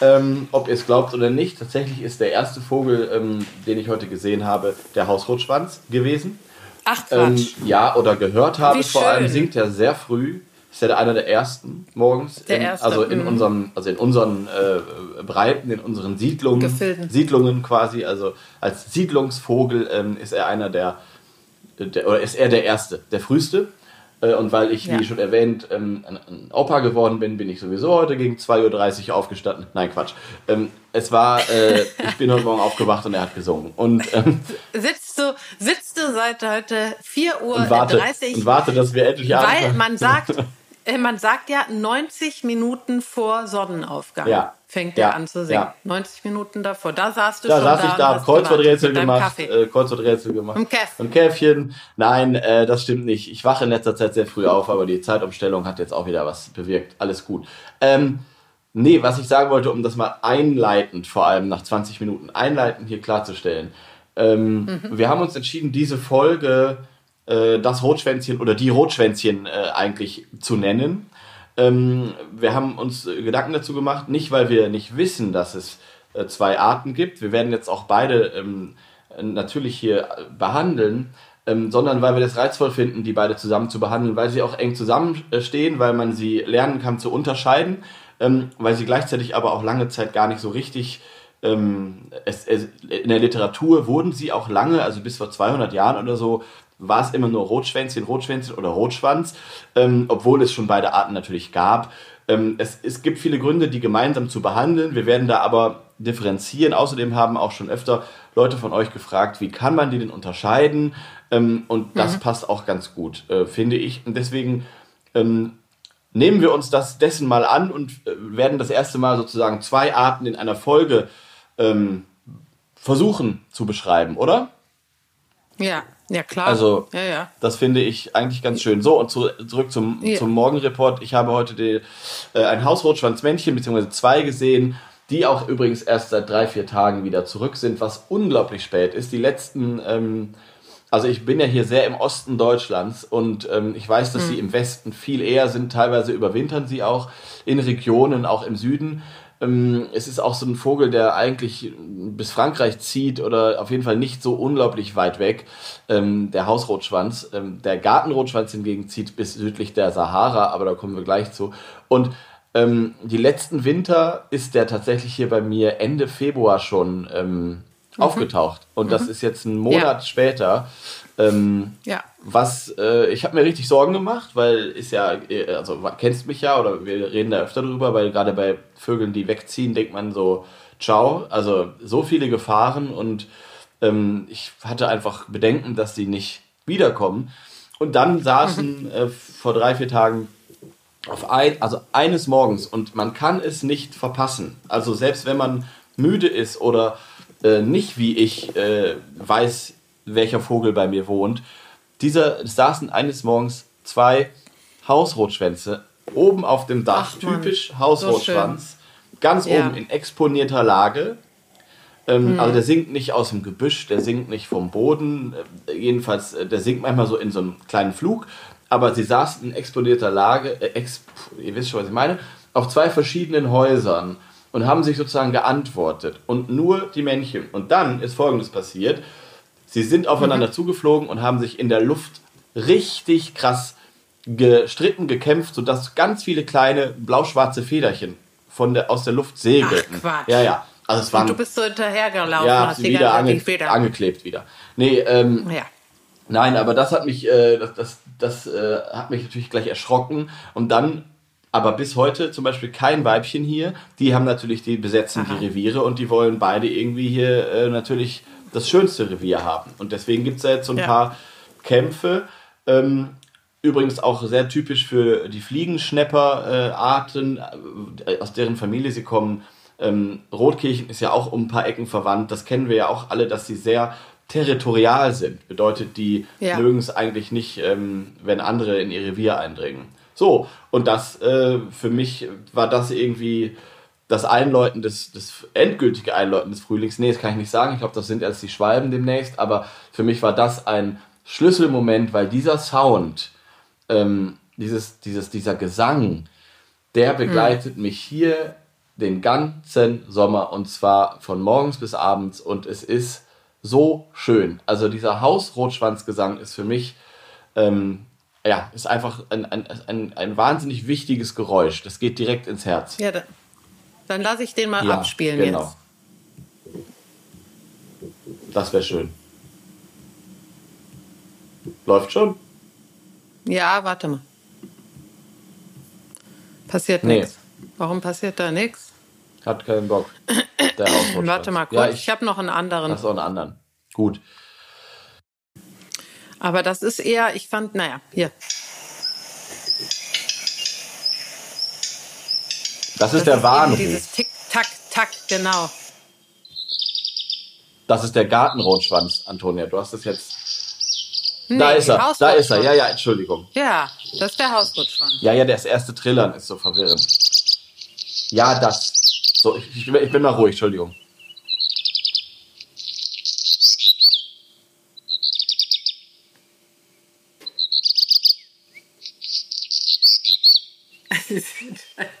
ähm, ob ihr es glaubt oder nicht, tatsächlich ist der erste Vogel, ähm, den ich heute gesehen habe, der Hausrotschwanz gewesen. Ach Ähm, Quatsch. ja, oder gehört habe. Wie Vor allem schön. singt er sehr früh. Ist ja einer der ersten morgens. Der in, erste, Also in mhm. unseren, also in unseren äh, Breiten, in unseren Siedlungen. Gefilden. Siedlungen quasi. Also als Siedlungsvogel ähm, ist er einer der, der, oder ist er der erste, der früheste. Äh, Und weil ich, Ja. wie schon erwähnt, ähm, ein, Opa geworden bin, bin ich sowieso heute gegen 2.30 Uhr aufgestanden. Nein, Quatsch. Ähm, es war, äh, ich bin heute Morgen aufgewacht und er hat gesungen. Und, ähm, Sitzt du, sitzt du seit heute 4 Uhr und, warte, 30 und warte, dass wir endlich weil anfangen. man sagt, man sagt ja 90 Minuten vor Sonnenaufgang Ja. fängt Ja. er an zu singen. Ja. 90 Minuten davor. Da saßt du Da schon saß da ich da, hab Kreuzworträtsel gemacht, äh, Kreuzworträtsel gemacht. Und Käff. Und Käffchen. Nein, äh, das stimmt nicht. Ich wache in letzter Zeit sehr früh auf, aber die Zeitumstellung hat jetzt auch wieder was bewirkt. Alles gut. Ähm, nee, was ich sagen wollte, um das mal einleitend, vor allem nach 20 Minuten, einleitend hier klarzustellen. Ähm, Mhm. Wir haben uns entschieden, diese Folge äh, das Rotschwänzchen oder die Rotschwänzchen äh, eigentlich zu nennen. Ähm, wir haben uns äh, Gedanken dazu gemacht, nicht weil wir nicht wissen, dass es äh, zwei Arten gibt. Wir werden jetzt auch beide ähm, äh, natürlich hier äh, behandeln, ähm, sondern weil wir das reizvoll finden, die beide zusammen zu behandeln, weil sie auch eng zusammenstehen, weil man sie lernen kann zu unterscheiden, ähm, weil sie gleichzeitig aber auch lange Zeit gar nicht so richtig ähm, es, es, in der Literatur wurden sie auch lange, also bis vor 200 Jahren oder so, war es immer nur Rotschwänzchen, Rotschwänzchen oder Rotschwanz, ähm, obwohl es schon beide Arten natürlich gab. Ähm, es, es gibt viele Gründe, die gemeinsam zu behandeln. Wir werden da aber differenzieren. Außerdem haben auch schon öfter Leute von euch gefragt, wie kann man die denn unterscheiden? Ähm, und das mhm. passt auch ganz gut, äh, finde ich. Und deswegen ähm, nehmen wir uns das dessen mal an und äh, werden das erste Mal sozusagen zwei Arten in einer Folge ähm, versuchen zu beschreiben, oder? Ja, ja klar. Also ja, ja. das finde ich eigentlich ganz schön. So, und zu, zurück zum, ja. zum Morgenreport. Ich habe heute die, äh, ein Hausrotschwanzmännchen, beziehungsweise zwei gesehen, die auch übrigens erst seit drei, vier Tagen wieder zurück sind, was unglaublich spät ist. Die letzten, ähm, also ich bin ja hier sehr im Osten Deutschlands und ähm, ich weiß, dass mhm. sie im Westen viel eher sind. Teilweise überwintern sie auch in Regionen, auch im Süden. Ähm, es ist auch so ein Vogel, der eigentlich bis Frankreich zieht oder auf jeden Fall nicht so unglaublich weit weg. Ähm, der Hausrotschwanz. Ähm, der Gartenrotschwanz hingegen zieht bis südlich der Sahara, aber da kommen wir gleich zu. Und die letzten Winter ist der tatsächlich hier bei mir Ende Februar schon mhm. aufgetaucht. Und mhm. das ist jetzt ein Monat ja. später. Ähm, ja. Was, äh, ich habe mir richtig Sorgen gemacht, weil ist ja, äh, also kennst mich ja oder wir reden da öfter drüber, weil gerade bei Vögeln, die wegziehen, denkt man so, ciao, also so viele Gefahren und ähm, ich hatte einfach Bedenken, dass die nicht wiederkommen. Und dann saßen äh, vor drei, vier Tagen auf ein, also eines Morgens und man kann es nicht verpassen. Also selbst wenn man müde ist oder äh, nicht wie ich äh, weiß, welcher Vogel bei mir wohnt. Dieser es saßen eines Morgens zwei Hausrotschwänze oben auf dem Dach, Ach, typisch Hausrotschwanz, so ganz ja. oben in exponierter Lage. Ähm, hm. Also der singt nicht aus dem Gebüsch, der singt nicht vom Boden, äh, jedenfalls, äh, der singt manchmal so in so einem kleinen Flug, aber sie saßen in exponierter Lage, äh, ex, ihr wisst schon, was ich meine, auf zwei verschiedenen Häusern und haben sich sozusagen geantwortet. Und nur die Männchen. Und dann ist Folgendes passiert. Sie sind aufeinander mhm. zugeflogen und haben sich in der Luft richtig krass gestritten, gekämpft, sodass ganz viele kleine blau-schwarze Federchen von der, aus der Luft segelten. Ach, Quatsch. Ja, ja. Also es waren, und du bist so hinterhergelaufen, ja, hast wieder ange angeklebt wieder. Nee, ähm, ja. Nein, aber das hat mich, äh, das, das, das äh, hat mich natürlich gleich erschrocken. Und dann, aber bis heute zum Beispiel kein Weibchen hier. Die haben natürlich, die besetzen Aha. die Reviere und die wollen beide irgendwie hier äh, natürlich das schönste Revier haben. Und deswegen gibt es da jetzt so ein ja. paar Kämpfe. Ähm, übrigens auch sehr typisch für die Fliegenschnepper-Arten, äh, aus deren Familie sie kommen. Ähm, Rotkirchen ist ja auch um ein paar Ecken verwandt. Das kennen wir ja auch alle, dass sie sehr territorial sind. Bedeutet, die ja. mögen es eigentlich nicht, ähm, wenn andere in ihr Revier eindringen. So, und das äh, für mich war das irgendwie das Einläuten des, das endgültige Einläuten des Frühlings. Nee, das kann ich nicht sagen. Ich glaube, das sind erst die Schwalben demnächst. Aber für mich war das ein Schlüsselmoment, weil dieser Sound, ähm, dieses, dieses, dieser Gesang, der hm. begleitet mhm. mich hier den ganzen Sommer und zwar von morgens bis abends und es ist so schön. Also dieser Hausrotschwanzgesang ist für mich, ähm, ja, ist einfach ein, ein, ein, ein wahnsinnig wichtiges Geräusch. Das geht direkt ins Herz. Ja, da, dann lasse ich den mal ja, abspielen genau. jetzt. Das wäre schön. Läuft schon? Ja, warte mal. Passiert nee. nichts. Warum passiert da nichts? Hat keinen Bock. Der Warte mal kurz, ja, ich, ich habe noch einen anderen. Hast auch einen anderen. Gut. Aber das ist eher, ich fand, naja, hier. Das ist das der Warnruf. Dieses Tick, Tack, Tack, genau. Das ist der Gartenrotschwanz, Antonia. Du hast es jetzt. Nee, da ist er, da ist er. Ja, ja, Entschuldigung. Ja, das ist der Hausrotschwanz. Ja, ja, das erste Trillern ist so verwirrend. Ja, das. So, ich, ich, ich bin mal ruhig, Entschuldigung.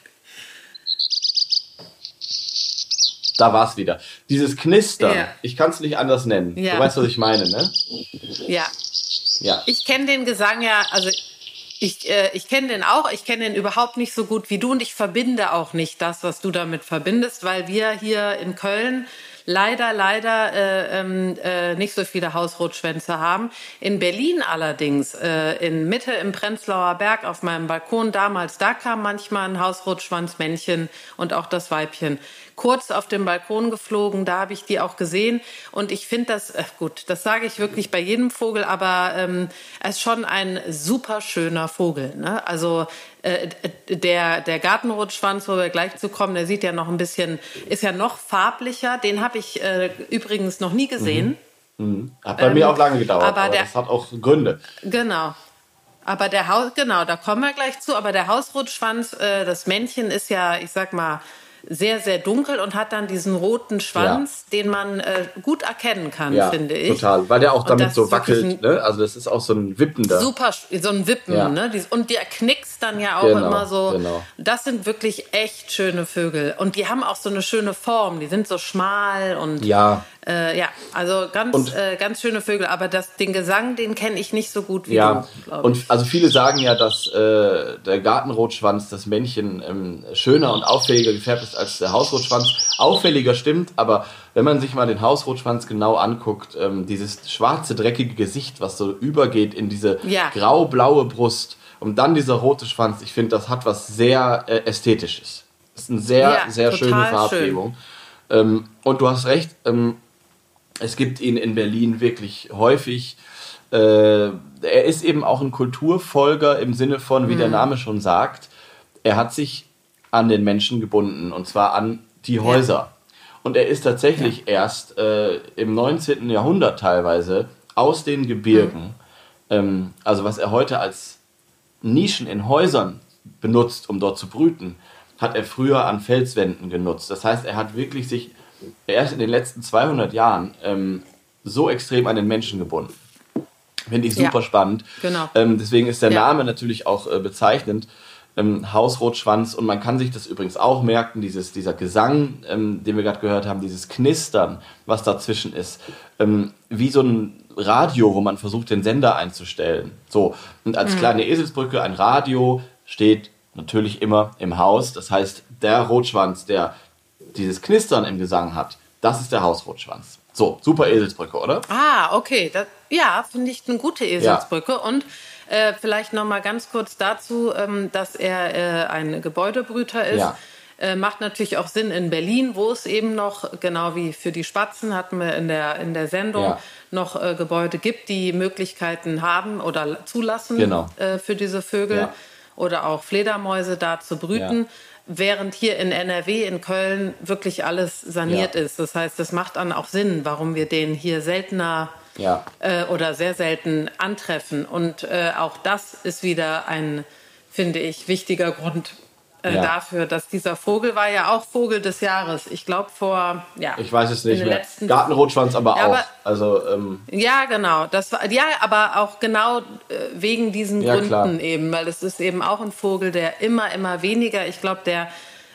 Da war es wieder. Dieses Knistern, ja. ich kann es nicht anders nennen. Ja. Du weißt, was ich meine, ne? Ja. Ja. Ich kenne den Gesang ja, also ich, äh, ich kenne den auch, ich kenne den überhaupt nicht so gut wie du und ich verbinde auch nicht das, was du damit verbindest, weil wir hier in Köln leider, leider äh, ähm, äh, nicht so viele Hausrotschwänze haben. In Berlin allerdings, äh, in Mitte im Prenzlauer Berg auf meinem Balkon damals, da kam manchmal ein Hausrotschwanzmännchen und auch das Weibchen kurz auf dem Balkon geflogen. Da habe ich die auch gesehen. Und ich finde das, äh, gut, das sage ich wirklich bei jedem Vogel, aber ähm, es ist schon ein super schöner Vogel. Ne? Also äh, der, der Gartenrotschwanz, wo wir gleich zu kommen, der sieht ja noch ein bisschen, ist ja noch farblicher. Den habe ich äh, übrigens noch nie gesehen. Mhm. Mhm. Hat bei ähm, mir auch lange gedauert, aber, aber der, das hat auch Gründe. Genau. Aber der Haus, genau, da kommen wir gleich zu. Aber der Hausrotschwanz, äh, das Männchen ist ja, ich sag mal, sehr, sehr dunkel und hat dann diesen roten Schwanz, ja. den man äh, gut erkennen kann, ja, finde ich. Total, weil der auch damit so wackelt. Ne? Also das ist auch so ein wippender. Super, so ein Wippen. Ja. Ne? Und der knickst dann ja auch genau, immer so. Genau. Das sind wirklich echt schöne Vögel. Und die haben auch so eine schöne Form. Die sind so schmal und ja. Äh, ja, also ganz, äh, ganz schöne Vögel, aber das, den Gesang, den kenne ich nicht so gut wie ja. du. Und also viele sagen ja, dass äh, der Gartenrotschwanz, das Männchen, ähm, schöner und auffälliger gefärbt ist als der Hausrotschwanz. Auffälliger stimmt, aber wenn man sich mal den Hausrotschwanz genau anguckt, ähm, dieses schwarze, dreckige Gesicht, was so übergeht in diese ja. grau-blaue Brust und dann dieser rote Schwanz, ich finde, das hat was sehr äh, Ästhetisches. Das ist eine sehr, ja, sehr schöne Farbgebung. Schön. Ähm, und du hast recht, ähm, es gibt ihn in Berlin wirklich häufig. Äh, er ist eben auch ein Kulturfolger im Sinne von, wie mhm. der Name schon sagt, er hat sich an den Menschen gebunden und zwar an die Häuser. Ja. Und er ist tatsächlich ja. erst äh, im 19. Jahrhundert teilweise aus den Gebirgen, mhm. ähm, also was er heute als Nischen in Häusern benutzt, um dort zu brüten, hat er früher an Felswänden genutzt. Das heißt, er hat wirklich sich erst in den letzten 200 Jahren ähm, so extrem an den Menschen gebunden. Finde ich super ja, spannend. Genau. Ähm, deswegen ist der ja. Name natürlich auch äh, bezeichnend. Ähm, Hausrotschwanz und man kann sich das übrigens auch merken, dieses, dieser Gesang, ähm, den wir gerade gehört haben, dieses Knistern, was dazwischen ist, ähm, wie so ein Radio, wo man versucht, den Sender einzustellen. So, und als mhm. kleine Eselsbrücke, ein Radio steht natürlich immer im Haus. Das heißt, der Rotschwanz, der dieses Knistern im Gesang hat, das ist der Hausrotschwanz. So, super Eselsbrücke, oder? Ah, okay. Das, ja, finde ich eine gute Eselsbrücke. Ja. Und äh, vielleicht noch mal ganz kurz dazu, ähm, dass er äh, ein Gebäudebrüter ist. Ja. Äh, macht natürlich auch Sinn in Berlin, wo es eben noch, genau wie für die Spatzen hatten wir in der, in der Sendung, ja. noch äh, Gebäude gibt, die Möglichkeiten haben oder zulassen genau. äh, für diese Vögel ja. oder auch Fledermäuse da zu brüten während hier in NRW, in Köln, wirklich alles saniert ja. ist. Das heißt, das macht dann auch Sinn, warum wir den hier seltener ja. äh, oder sehr selten antreffen. Und äh, auch das ist wieder ein, finde ich, wichtiger Grund, äh, ja. dafür, dass dieser Vogel war ja auch Vogel des Jahres. Ich glaube vor, ja. Ich weiß es nicht mehr. Gartenrotschwanz aber ja, auch. Aber, also, ähm, ja, genau. Das war, ja, aber auch genau äh, wegen diesen ja, Gründen klar. eben, weil es ist eben auch ein Vogel, der immer, immer weniger, ich glaube, der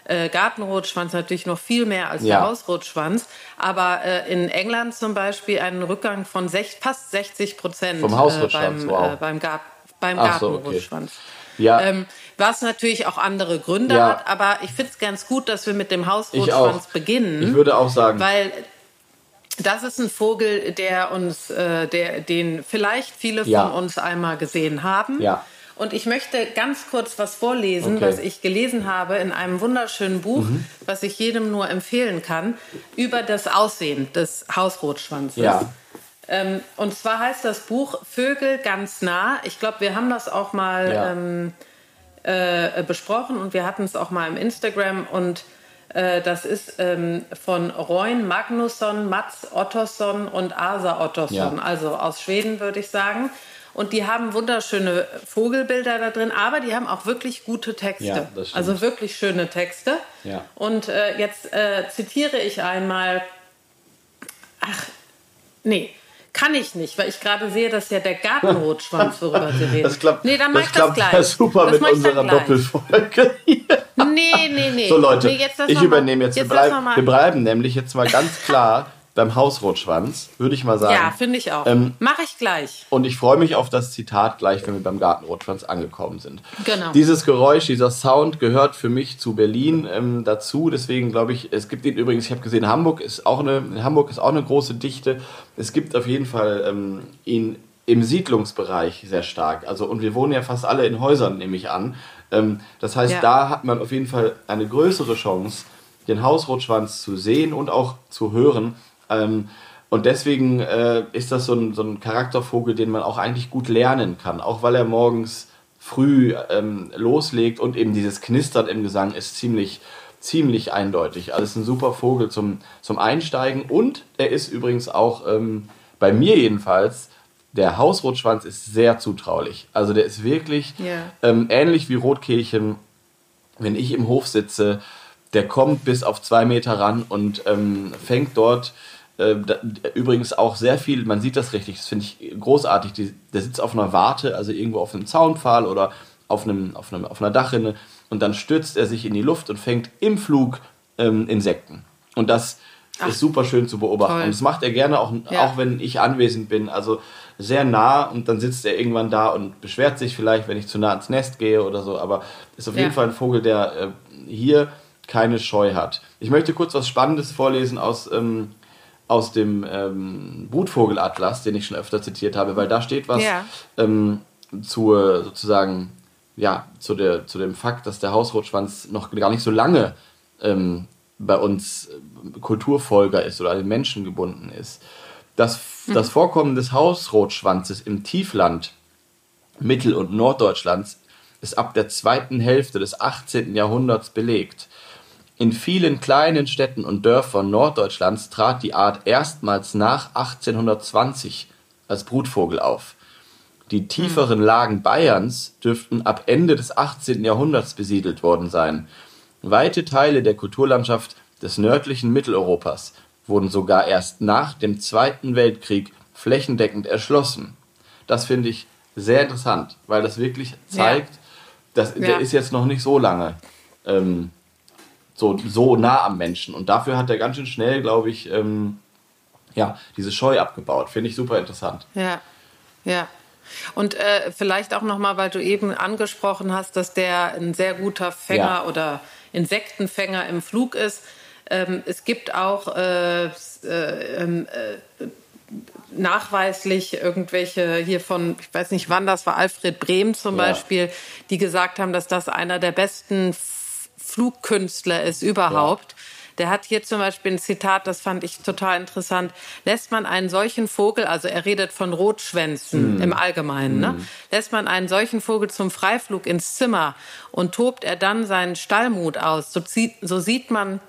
äh, Gartenrotschwanz natürlich noch viel mehr als ja. der Hausrotschwanz. Aber äh, in England zum Beispiel einen Rückgang von sech, fast 60 Prozent Hausrotschwanz, äh, beim, wow. äh, beim, Gar beim Gartenrotschwanz. So, okay. Ja. Ähm, was natürlich auch andere Gründe ja. hat, aber ich finde es ganz gut, dass wir mit dem Hausrotschwanz beginnen. Ich würde auch sagen. Weil das ist ein Vogel, der uns, äh, der, den vielleicht viele von ja. uns einmal gesehen haben. Ja. Und ich möchte ganz kurz was vorlesen, okay. was ich gelesen habe in einem wunderschönen Buch, mhm. was ich jedem nur empfehlen kann, über das Aussehen des Hausrotschwanzes. Ja. Ähm, und zwar heißt das Buch Vögel ganz nah. Ich glaube, wir haben das auch mal ähm, äh, besprochen und wir hatten es auch mal im Instagram und äh, das ist ähm, von Roin Magnusson, Mats Ottosson und Asa Ottosson, ja. also aus Schweden würde ich sagen. Und die haben wunderschöne Vogelbilder da drin, aber die haben auch wirklich gute Texte. Ja, also wirklich schöne Texte. Ja. Und äh, jetzt äh, zitiere ich einmal. Ach, nee. Kann ich nicht, weil ich gerade sehe, dass ja der Gartenrotschwanz, worüber Sie reden. Das klappt, nee, dann mach das, das gleich. super das mit unserer Doppelfolge hier. Nee, nee, nee. So Leute, nee, ich übernehme jetzt. jetzt wir, bleib, wir bleiben nämlich jetzt mal ganz klar beim Hausrotschwanz, würde ich mal sagen. Ja, finde ich auch. Ähm, Mache ich gleich. Und ich freue mich auf das Zitat gleich, wenn wir beim Gartenrotschwanz angekommen sind. Genau. Dieses Geräusch, dieser Sound gehört für mich zu Berlin ähm, dazu. Deswegen glaube ich, es gibt ihn übrigens, ich habe gesehen, Hamburg ist auch eine, in Hamburg ist auch eine große Dichte. Es gibt auf jeden Fall ähm, ihn im Siedlungsbereich sehr stark. Also, und wir wohnen ja fast alle in Häusern, nehme ich an. Ähm, das heißt, ja. da hat man auf jeden Fall eine größere Chance, den Hausrotschwanz zu sehen und auch zu hören. Ähm, und deswegen äh, ist das so ein, so ein Charaktervogel, den man auch eigentlich gut lernen kann, auch weil er morgens früh ähm, loslegt und eben dieses Knistern im Gesang ist ziemlich, ziemlich eindeutig. Also es ist ein super Vogel zum, zum Einsteigen und er ist übrigens auch ähm, bei mir jedenfalls der Hausrotschwanz ist sehr zutraulich. Also der ist wirklich Ja. ähm, ähnlich wie Rotkehlchen, wenn ich im Hof sitze, der kommt bis auf zwei Meter ran und ähm, fängt dort äh, da, übrigens auch sehr viel, man sieht das richtig, das finde ich großartig, die, der sitzt auf einer Warte, also irgendwo auf einem Zaunpfahl oder auf, einem, auf, einem, auf einer Dachrinne und dann stürzt er sich in die Luft und fängt im Flug ähm, Insekten. Und das Ach, ist super schön zu beobachten. toll. Und das macht er gerne, auch, Ja. auch wenn ich anwesend bin. Also sehr nah und dann sitzt er irgendwann da und beschwert sich vielleicht, wenn ich zu nah ans Nest gehe oder so. Aber ist auf Ja. jeden Fall ein Vogel, der äh, hier keine Scheu hat. Ich möchte kurz was Spannendes vorlesen aus, ähm, aus dem ähm, Brutvogelatlas, den ich schon öfter zitiert habe, weil da steht was Ja. ähm, zur sozusagen ja zu der zu dem Fakt, dass der Hausrotschwanz noch gar nicht so lange ähm, bei uns äh, Kulturfolger ist oder an den Menschen gebunden ist. Das, das Vorkommen des Hausrotschwanzes im Tiefland Mittel- und Norddeutschlands ist ab der zweiten Hälfte des 18. Jahrhunderts belegt. In vielen kleinen Städten und Dörfern Norddeutschlands trat die Art erstmals nach 1820 als Brutvogel auf. Die tieferen Lagen Bayerns dürften ab Ende des 18. Jahrhunderts besiedelt worden sein. Weite Teile der Kulturlandschaft des nördlichen Mitteleuropas wurden sogar erst nach dem Zweiten Weltkrieg flächendeckend erschlossen. Das finde ich sehr interessant, weil das wirklich zeigt, dass der Ja. ist jetzt noch nicht so lange ähm, so, so nah am Menschen. Und dafür hat er ganz schön schnell, glaube ich, ähm, ja, diese Scheu abgebaut. Finde ich super interessant. Ja, ja. Und äh, vielleicht auch nochmal, weil du eben angesprochen hast, dass der ein sehr guter Fänger Ja. oder Insektenfänger im Flug ist. Ähm, es gibt auch äh, äh, ähm, äh, nachweislich irgendwelche hier von, ich weiß nicht wann das war, Alfred Brehm zum Ja. Beispiel, die gesagt haben, dass das einer der besten Flugkünstler ist überhaupt. Der hat hier zum Beispiel ein Zitat, das fand ich total interessant. Lässt man einen solchen Vogel, also er redet von Rotschwänzen im Allgemeinen, ne? lässt man einen solchen Vogel zum Freiflug ins Zimmer und tobt er dann seinen Stallmut aus, so, zieht, so sieht man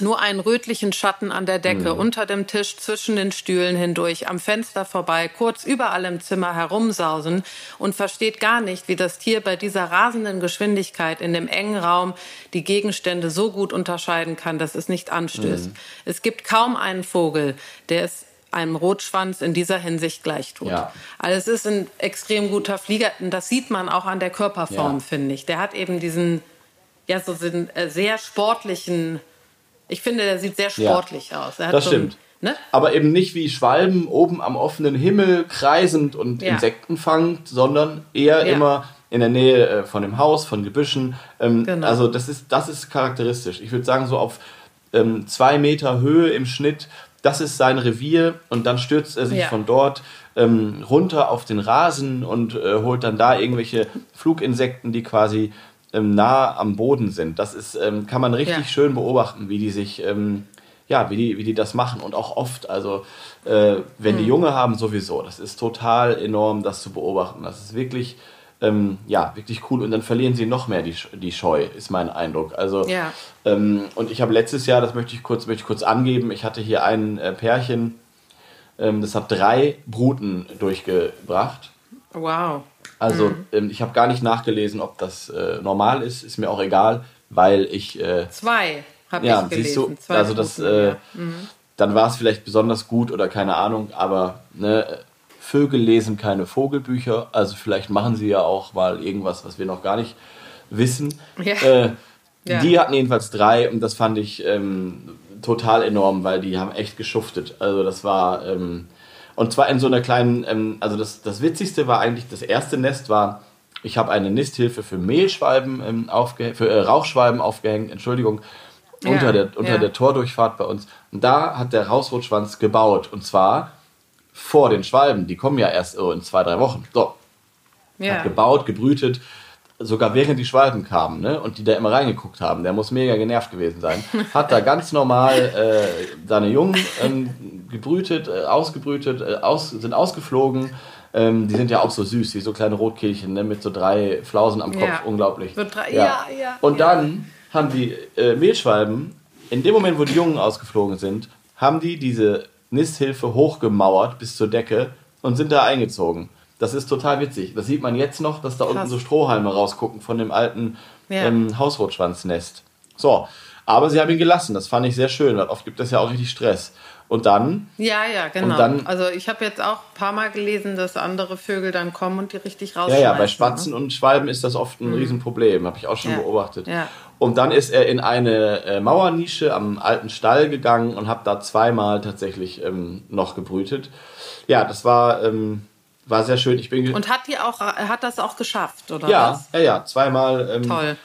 nur einen rötlichen Schatten an der Decke, unter dem Tisch, zwischen den Stühlen hindurch, am Fenster vorbei, kurz überall im Zimmer herumsausen und versteht gar nicht, wie das Tier bei dieser rasenden Geschwindigkeit in dem engen Raum die Gegenstände so gut unterscheiden kann, dass es nicht anstößt. Es gibt kaum einen Vogel, der es einem Rotschwanz in dieser Hinsicht gleich tut. Ja. Also es ist ein extrem guter Flieger und das sieht man auch an der Körperform, Ja. finde ich. Der hat eben diesen, ja, so äh, sehr sportlichen, ich finde, der sieht sehr sportlich aus. Er hat Das so ein- stimmt. ne? Aber eben nicht wie Schwalben oben am offenen Himmel kreisend und Ja. Insekten fangt, sondern eher Ja. immer in der Nähe äh, von dem Haus, von Gebüschen. Ähm, Genau. Also das ist, das ist charakteristisch. Ich würde sagen, so auf ähm, zwei Meter Höhe im Schnitt, das ist sein Revier und dann stürzt er sich Ja. von dort ähm, runter auf den Rasen und äh, holt dann da irgendwelche Fluginsekten, die quasi ähm, nah am Boden sind. Das ist, ähm, kann man richtig Ja. schön beobachten, wie die sich, ähm, ja, wie die, wie die das machen und auch oft, also äh, wenn Hm. die Junge haben sowieso, das ist total enorm, das zu beobachten. Das ist wirklich, ähm, ja, wirklich cool und dann verlieren sie noch mehr die, die Scheu, ist mein Eindruck. Also Ja. ähm, und ich habe letztes Jahr, das möchte ich kurz, möchte ich kurz angeben, ich hatte hier ein äh, Pärchen, das hat drei Bruten durchgebracht. Wow. Also Mhm. ähm, ich habe gar nicht nachgelesen, ob das äh, normal ist, ist mir auch egal, weil ich äh, Zwei habe ja, ich gelesen. siehst du, Zwei also das, äh. Mhm. dann war es vielleicht besonders gut oder keine Ahnung, aber ne, Vögel lesen keine Vogelbücher, also vielleicht machen sie ja auch mal irgendwas, was wir noch gar nicht wissen. Ja. Äh, Ja. Die hatten jedenfalls drei und das fand ich ähm, total enorm, weil die haben echt geschuftet. Also das war ähm, und zwar in so einer kleinen, ähm, also das, das Witzigste war eigentlich, das erste Nest war, ich habe eine Nisthilfe für Mehlschwalben ähm, aufgehängt, für äh, Rauchschwalben aufgehängt, Entschuldigung, Ja, unter, der, unter ja. der Tordurchfahrt bei uns. Und da hat der Hausrotschwanz gebaut und zwar vor den Schwalben, die kommen ja erst so in zwei, drei Wochen. So, Ja. hat gebaut, gebrütet sogar während die Schwalben kamen, ne, und die da immer reingeguckt haben, der muss mega genervt gewesen sein, hat da ganz normal äh, seine Jungen ähm, gebrütet, äh, ausgebrütet, äh, aus, sind ausgeflogen. Ähm, die sind ja auch so süß, wie so kleine Rotkehlchen, ne, mit so drei Flausen am Kopf, Ja. unglaublich. Drei- ja. ja, ja, Und dann haben die äh, Mehlschwalben, in dem Moment, wo die Jungen ausgeflogen sind, haben die diese Nisthilfe hochgemauert bis zur Decke und sind da eingezogen. Das ist total witzig. Das sieht man jetzt noch, dass da unten Krass. so Strohhalme rausgucken von dem alten Ja. ähm, Hausrotschwanznest. So, aber sie haben ihn gelassen. Das fand ich sehr schön, weil oft gibt es ja auch richtig Stress. Und dann, Ja, ja, genau. Und dann- also ich habe jetzt auch ein paar Mal gelesen, dass andere Vögel dann kommen und die richtig ja, rausschmeißen. ja, bei Spatzen und Schwalben ist das oft ein Riesenproblem. Habe ich auch schon Mhm. Ja. beobachtet. Ja. Und dann ist er in eine äh, Mauernische am alten Stall gegangen und habe da zweimal tatsächlich ähm, noch gebrütet. Ja, das war, ähm, war sehr schön. Ich bin Und hat die auch, hat das auch geschafft, oder ja, was? ja, ja, zweimal. Ähm, Toll.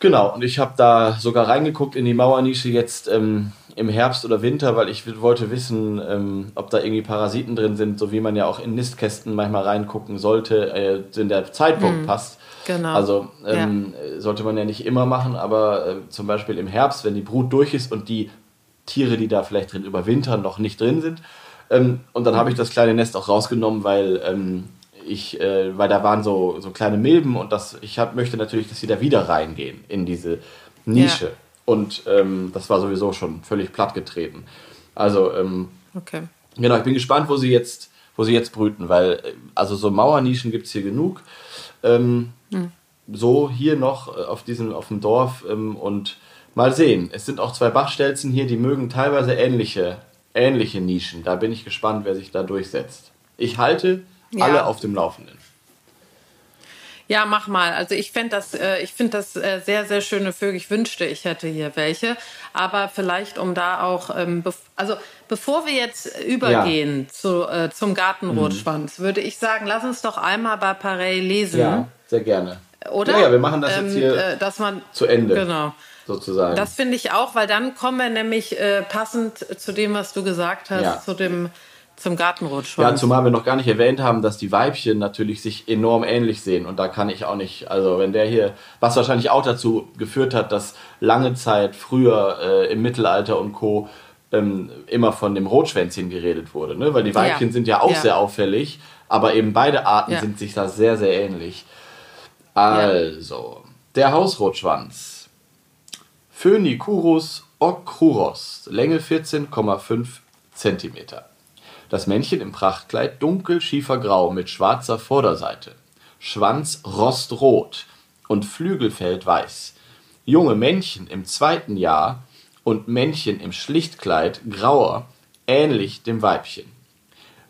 Genau, und ich habe da sogar reingeguckt in die Mauernische jetzt ähm, im Herbst oder Winter, weil ich wollte wissen, ähm, ob da irgendwie Parasiten drin sind, so wie man ja auch in Nistkästen manchmal reingucken sollte, äh, wenn der Zeitpunkt passt. genau. Also ähm, äh, sollte man ja nicht immer machen, aber äh, zum Beispiel im Herbst, wenn die Brut durch ist und die Tiere, die da vielleicht drin überwintern, noch nicht drin sind. Ähm, und dann habe ich das kleine Nest auch rausgenommen, weil ähm, ich, äh, weil da waren so, so kleine Milben und das, ich hab, möchte natürlich, dass sie da wieder reingehen in diese Nische. Ja. Und ähm, das war sowieso schon völlig plattgetreten. Also ähm, Okay. Genau, ich bin gespannt, wo sie jetzt, wo sie jetzt brüten, weil äh, also so Mauernischen gibt es hier genug. Ähm, So hier noch äh, auf diesem, auf dem Dorf ähm, und mal sehen. Es sind auch zwei Bachstelzen hier, die mögen teilweise ähnliche, ähnliche Nischen. Da bin ich gespannt, wer sich da durchsetzt. Ich halte Ja. alle auf dem Laufenden. Ja, mach mal. Also ich fänd das, äh, ich finde das äh, sehr, sehr schöne Vögel. Ich wünschte, ich hätte hier welche. Aber vielleicht, um da auch, ähm, bef also bevor wir jetzt übergehen zu, äh, zum Gartenrotschwanz, würde ich sagen, lass uns doch einmal bei Parey lesen. Ja, sehr gerne. Oder? Ja, ja, wir machen das jetzt Ähm, hier äh, dass man, zu Ende. Genau. Sozusagen. Das finde ich auch, weil dann kommen wir nämlich äh, passend zu dem, was du gesagt hast, Ja. zu dem zum Ja, Gartenrotschwanz. zumal wir noch gar nicht erwähnt haben, dass die Weibchen natürlich sich enorm ähnlich sehen. Und da kann ich auch nicht, also wenn der hier, was wahrscheinlich auch dazu geführt hat, dass lange Zeit früher äh, im Mittelalter und Co. Ähm, immer von dem Rotschwänzchen geredet wurde. Ne? Weil die Weibchen Ja. sind ja auch Ja. sehr auffällig, aber eben beide Arten Ja. sind sich da sehr, sehr ähnlich. Also, der Hausrotschwanz. Phoenicurus ocruros, Länge 14,5 cm. Das Männchen im Prachtkleid dunkel schiefergrau mit schwarzer Vorderseite. Schwanz rostrot und Flügelfeld weiß. Junge Männchen im zweiten Jahr und Männchen im Schlichtkleid grauer, ähnlich dem Weibchen.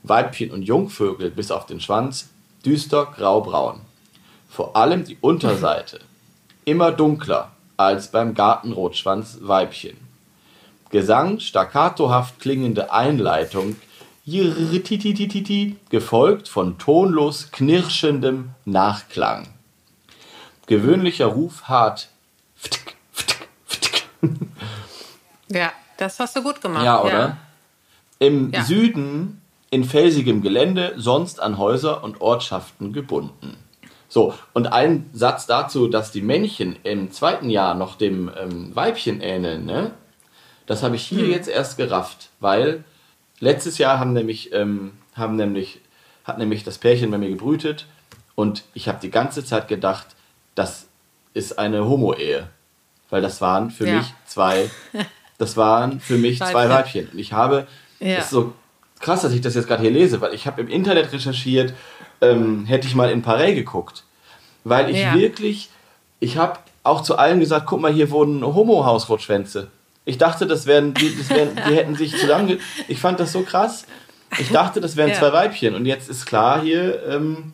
Weibchen und Jungvögel bis auf den Schwanz düster graubraun. Vor allem die Unterseite immer dunkler als beim Gartenrotschwanz Weibchen. Gesang staccatohaft klingende Einleitung, jirrititititi, gefolgt von tonlos knirschendem Nachklang. Gewöhnlicher Ruf hart. ftk, ftk, ftk. Ja, das hast du gut gemacht. Ja, oder? Im Ja. Süden in felsigem Gelände, sonst an Häuser und Ortschaften gebunden. So, und ein Satz dazu, dass die Männchen im zweiten Jahr noch dem ähm, Weibchen ähneln, ne? Das habe ich hier Hm. jetzt erst gerafft, weil letztes Jahr haben nämlich, ähm, haben nämlich, hat nämlich das Pärchen bei mir gebrütet und ich habe die ganze Zeit gedacht, das ist eine Homo-Ehe. Weil das waren für Ja. mich zwei, das waren für mich zwei Weibchen. Weibchen. Und ich habe, Ja. das ist so krass, dass ich das jetzt gerade hier lese, weil ich habe im Internet recherchiert, ähm, hätte ich mal in Paris geguckt. Weil ich Ja. wirklich, ich habe auch zu allen gesagt, guck mal, hier wurden Homo-Hausrotschwänze. Ich dachte, das wären, die, das wären, die hätten sich zusammen. Ich fand das so krass. Ich dachte, das wären Ja. zwei Weibchen. Und jetzt ist klar hier, ähm,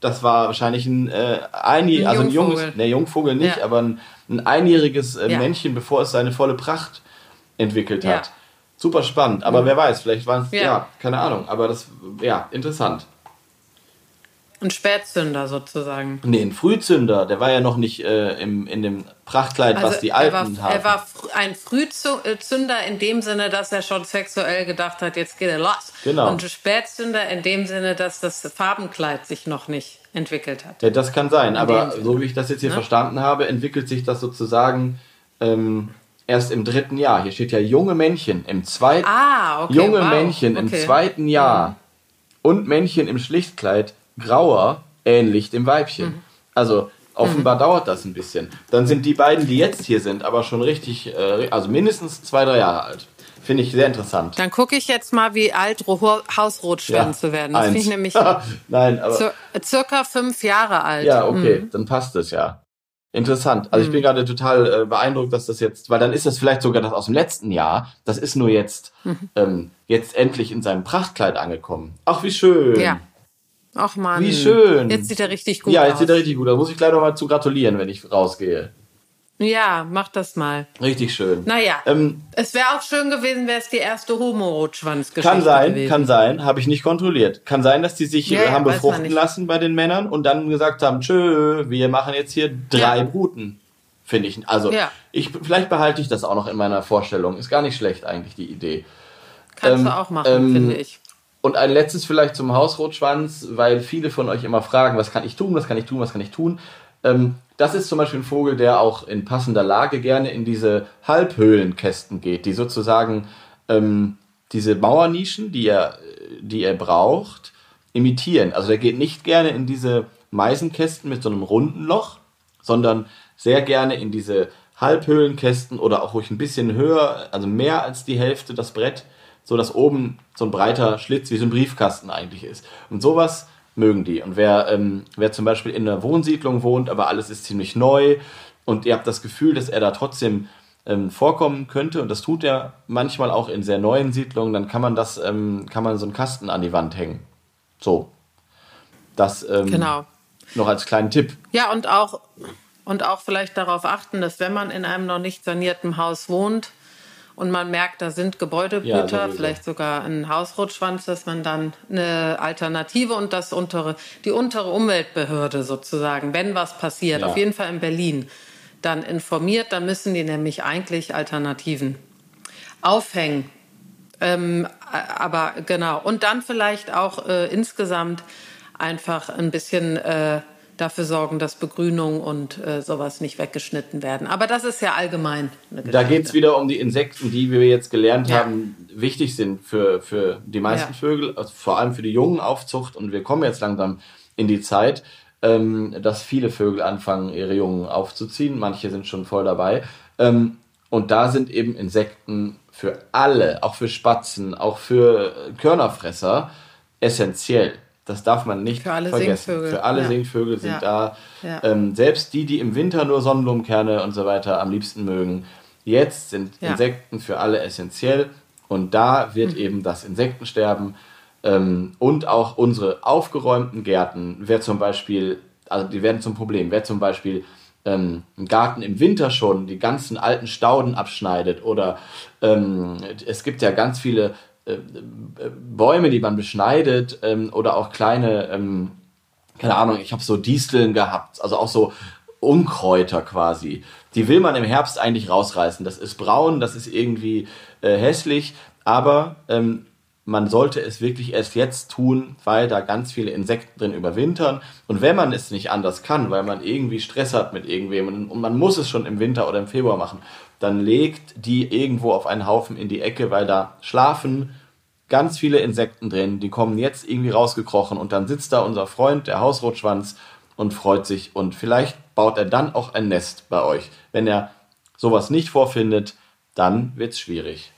das war wahrscheinlich ein, äh, ein, Ein also ein junges, ne Jungvogel nicht, Ja. aber ein, ein einjähriges äh, Ja. Männchen, bevor es seine volle Pracht entwickelt hat. Super spannend. Aber wer weiß, vielleicht waren es, ja. Ja. keine Ahnung. Aber das, ja, interessant. Ein Spätzünder sozusagen. Nee, ein Frühzünder, der war ja noch nicht äh, im, in dem Prachtkleid, was die Alten Also er war, haben. Er war ein Frühzünder in dem Sinne, dass er schon sexuell gedacht hat, jetzt geht er los. Genau. Und ein Spätzünder in dem Sinne, dass das Farbenkleid sich noch nicht entwickelt hat. Ja, das kann sein, aber dem Sinne. so wie ich das jetzt hier Ne? verstanden habe, entwickelt sich das sozusagen ähm, erst im dritten Jahr. Hier steht ja junge Männchen im zweiten Ah, okay. junge wow. Männchen im zweiten Jahr und Männchen im Schlichtkleid grauer ähnlich dem Mhm. Weibchen. Also offenbar dauert das ein bisschen. Dann sind die beiden, die jetzt hier sind, aber schon richtig, äh, also mindestens zwei, drei Jahre alt. Finde ich sehr interessant. Dann gucke ich jetzt mal, wie alt Ro- Hausrotschwänze werden. Das finde ich nämlich Nein, aber circa fünf Jahre alt. ja, okay, Mhm. dann passt es ja. Interessant. Also ich bin gerade total äh, beeindruckt, dass das jetzt, weil dann ist das vielleicht sogar das aus dem letzten Jahr. Das ist nur jetzt, Mhm. ähm, jetzt endlich in seinem Prachtkleid angekommen. Ach, wie schön. Ja. Ach man. Wie schön. Jetzt sieht er richtig gut ja, aus. jetzt sieht er richtig gut aus. Muss ich gleich noch mal zu gratulieren, wenn ich rausgehe. Ja, mach das mal. Richtig schön. Naja, Ähm, es wäre auch schön gewesen, wäre es die erste Homo-Rotschwanz-Geschichte kann sein, gewesen. kann sein, habe ich nicht kontrolliert. Kann sein, dass die sich Ja, äh, ja, haben befruchten lassen bei den Männern und dann gesagt haben, tschö, wir machen jetzt hier drei Ja. Bruten. Finde ich. Also Ja. ich vielleicht behalte ich das auch noch in meiner Vorstellung. Ist gar nicht schlecht eigentlich die Idee. Kannst ähm, du auch machen, ähm, finde ich. Und ein letztes vielleicht zum Hausrotschwanz, weil viele von euch immer fragen, was kann ich tun, was kann ich tun, was kann ich tun. Ähm, das ist zum Beispiel ein Vogel, der auch in passender Lage gerne in diese Halbhöhlenkästen geht, die sozusagen ähm, diese Mauernischen, die er, die er braucht, imitieren. Also der geht nicht gerne in diese Meisenkästen mit so einem runden Loch, sondern sehr gerne in diese Halbhöhlenkästen oder auch ruhig ein bisschen höher, also mehr als die Hälfte das Brett, so dass oben so ein breiter Schlitz wie so ein Briefkasten eigentlich ist. Und sowas mögen die. Und wer, ähm, wer zum Beispiel in einer Wohnsiedlung wohnt, aber alles ist ziemlich neu und ihr habt das Gefühl, dass er da trotzdem ähm, vorkommen könnte und das tut er manchmal auch in sehr neuen Siedlungen, dann kann man das, ähm, kann man so einen Kasten an die Wand hängen. So. Das ähm, Genau. noch als kleinen Tipp. Ja, und auch, und auch vielleicht darauf achten, dass wenn man in einem noch nicht sanierten Haus wohnt und man merkt, da sind Ja, Gebäudebrüter, sowieso. vielleicht sogar ein Hausrotschwanz, dass man dann eine Alternative und das untere, die untere Umweltbehörde sozusagen, wenn was passiert, Ja. auf jeden Fall in Berlin, dann informiert, dann müssen die nämlich eigentlich Alternativen aufhängen. Ähm, aber genau. Und dann vielleicht auch äh, insgesamt einfach ein bisschen äh, dafür sorgen, dass Begrünung und äh, sowas nicht weggeschnitten werden. Aber das ist ja allgemein. Eine Da geht es wieder um die Insekten, die wir jetzt gelernt Ja. haben, wichtig sind für, für die meisten Ja. Vögel, also vor allem für die jungen Aufzucht. Und wir kommen jetzt langsam in die Zeit, ähm, dass viele Vögel anfangen, ihre Jungen aufzuziehen. Manche sind schon voll dabei. Ähm, und da sind eben Insekten für alle, auch für Spatzen, auch für Körnerfresser, essentiell. Das darf man nicht Für alle vergessen. Singvögel, Für alle ja. Singvögel sind Ja. da. Ja. Ähm, selbst die, die im Winter nur Sonnenblumenkerne und so weiter am liebsten mögen, jetzt sind. Insekten für alle essentiell. Und da wird Mhm. eben das Insektensterben ähm, und auch unsere aufgeräumten Gärten, wer zum Beispiel, also die werden zum Problem, wer zum Beispiel ähm, einen Garten im Winter schon die ganzen alten Stauden abschneidet oder ähm, es gibt ja ganz viele Bäume, die man beschneidet ähm, oder auch kleine, ähm, keine Ahnung, ich habe so Disteln gehabt, also auch so Unkräuter quasi. Die will man im Herbst eigentlich rausreißen. Das ist braun, das ist irgendwie äh, hässlich, aber ähm, man sollte es wirklich erst jetzt tun, weil da ganz viele Insekten drin überwintern. Und wenn man es nicht anders kann, weil man irgendwie Stress hat mit irgendwem und man muss es schon im Winter oder im Februar machen, dann legt die irgendwo auf einen Haufen in die Ecke, weil da schlafen ganz viele Insekten drin, die kommen jetzt irgendwie rausgekrochen und dann sitzt da unser Freund, der Hausrotschwanz, und freut sich und vielleicht baut er dann auch ein Nest bei euch. Wenn er sowas nicht vorfindet, dann wird's schwierig.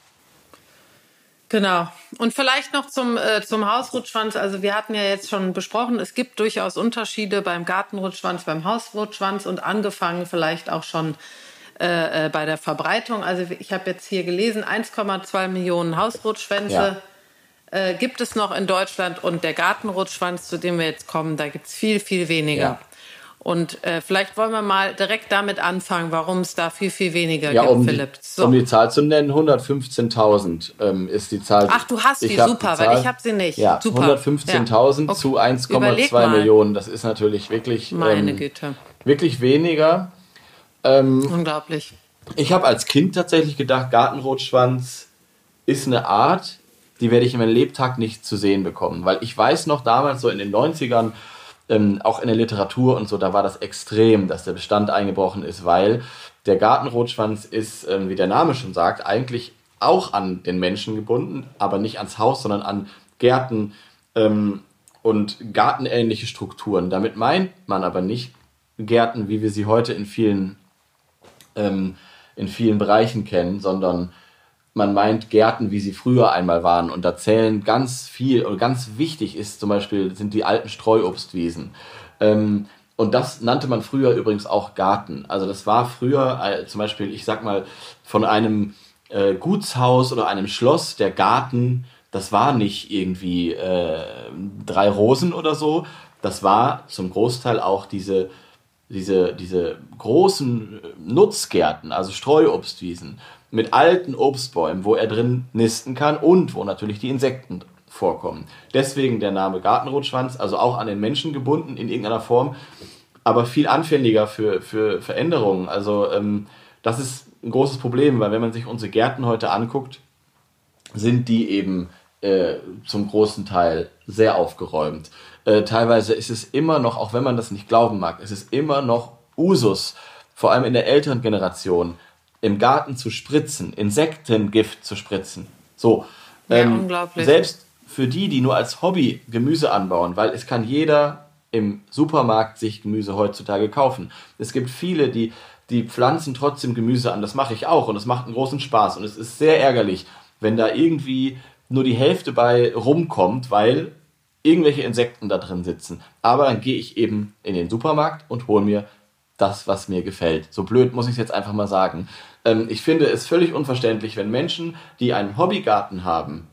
Genau. Und vielleicht noch zum, äh, zum Hausrutschwanz. Also wir hatten ja jetzt schon besprochen, es gibt durchaus Unterschiede beim Gartenrutschwanz, beim Hausrutschwanz und angefangen vielleicht auch schon äh, äh, bei der Verbreitung. Also ich habe jetzt hier gelesen, 1,2 Millionen Hausrutschwänze äh, gibt es noch in Deutschland und der Gartenrutschwanz, zu dem wir jetzt kommen, da gibt es viel, viel weniger. Ja. Und äh, vielleicht wollen wir mal direkt damit anfangen, warum es da viel, viel weniger Ja, gibt, um die, Philipp. So. um die Zahl zu nennen, 115.000 ähm, ist die Zahl. Ach, du hast die, super, Zahl. weil ich hab sie nicht. Ja, Super. 115.000 Ja. zu Okay. Überleg 1,2 mal. Millionen. Das ist natürlich wirklich, Meine ähm, Güte, wirklich weniger. Ähm, unglaublich. Ich habe als Kind tatsächlich gedacht, Gartenrotschwanz ist eine Art, die werde ich in meinem Lebtag nicht zu sehen bekommen. Weil ich weiß noch damals, so in den 90ern, ähm, auch in der Literatur und so, da war das extrem, dass der Bestand eingebrochen ist, weil der Gartenrotschwanz ist, ähm, wie der Name schon sagt, eigentlich auch an den Menschen gebunden, aber nicht ans Haus, sondern an Gärten ähm, und gartenähnliche Strukturen. Damit meint man aber nicht Gärten, wie wir sie heute in vielen ähm, in vielen Bereichen kennen, sondern man meint Gärten, wie sie früher einmal waren. Und da zählen ganz viel und ganz wichtig ist zum Beispiel sind die alten Streuobstwiesen. Ähm, und das nannte man früher übrigens auch Garten. Also das war früher äh, zum Beispiel, ich sag mal, von einem äh, Gutshaus oder einem Schloss, der Garten, das war nicht irgendwie äh, drei Rosen oder so. Das war zum Großteil auch diese diese, diese großen äh, Nutzgärten, also Streuobstwiesen mit alten Obstbäumen, wo er drin nisten kann und wo natürlich die Insekten vorkommen. Deswegen der Name Gartenrotschwanz, also auch an den Menschen gebunden in irgendeiner Form, aber viel anfälliger für, für Veränderungen. Also ähm, das ist ein großes Problem, weil wenn man sich unsere Gärten heute anguckt, sind die eben äh, zum großen Teil sehr aufgeräumt. Äh, teilweise ist es immer noch, auch wenn man das nicht glauben mag, es ist immer noch Usus, vor allem in der älteren Generation, im Garten zu spritzen, Insektengift zu spritzen. So. Ja, ähm, unglaublich. Selbst für die, die nur als Hobby Gemüse anbauen, weil es kann jeder im Supermarkt sich Gemüse heutzutage kaufen. Es gibt viele, die, die pflanzen trotzdem Gemüse an. Das mache ich auch und es macht einen großen Spaß. Und es ist sehr ärgerlich, wenn da irgendwie nur die Hälfte bei rumkommt, weil irgendwelche Insekten da drin sitzen. Aber dann gehe ich eben in den Supermarkt und hole mir das, was mir gefällt. So blöd muss ich es jetzt einfach mal sagen. Ähm, ich finde es völlig unverständlich, wenn Menschen, die einen Hobbygarten haben,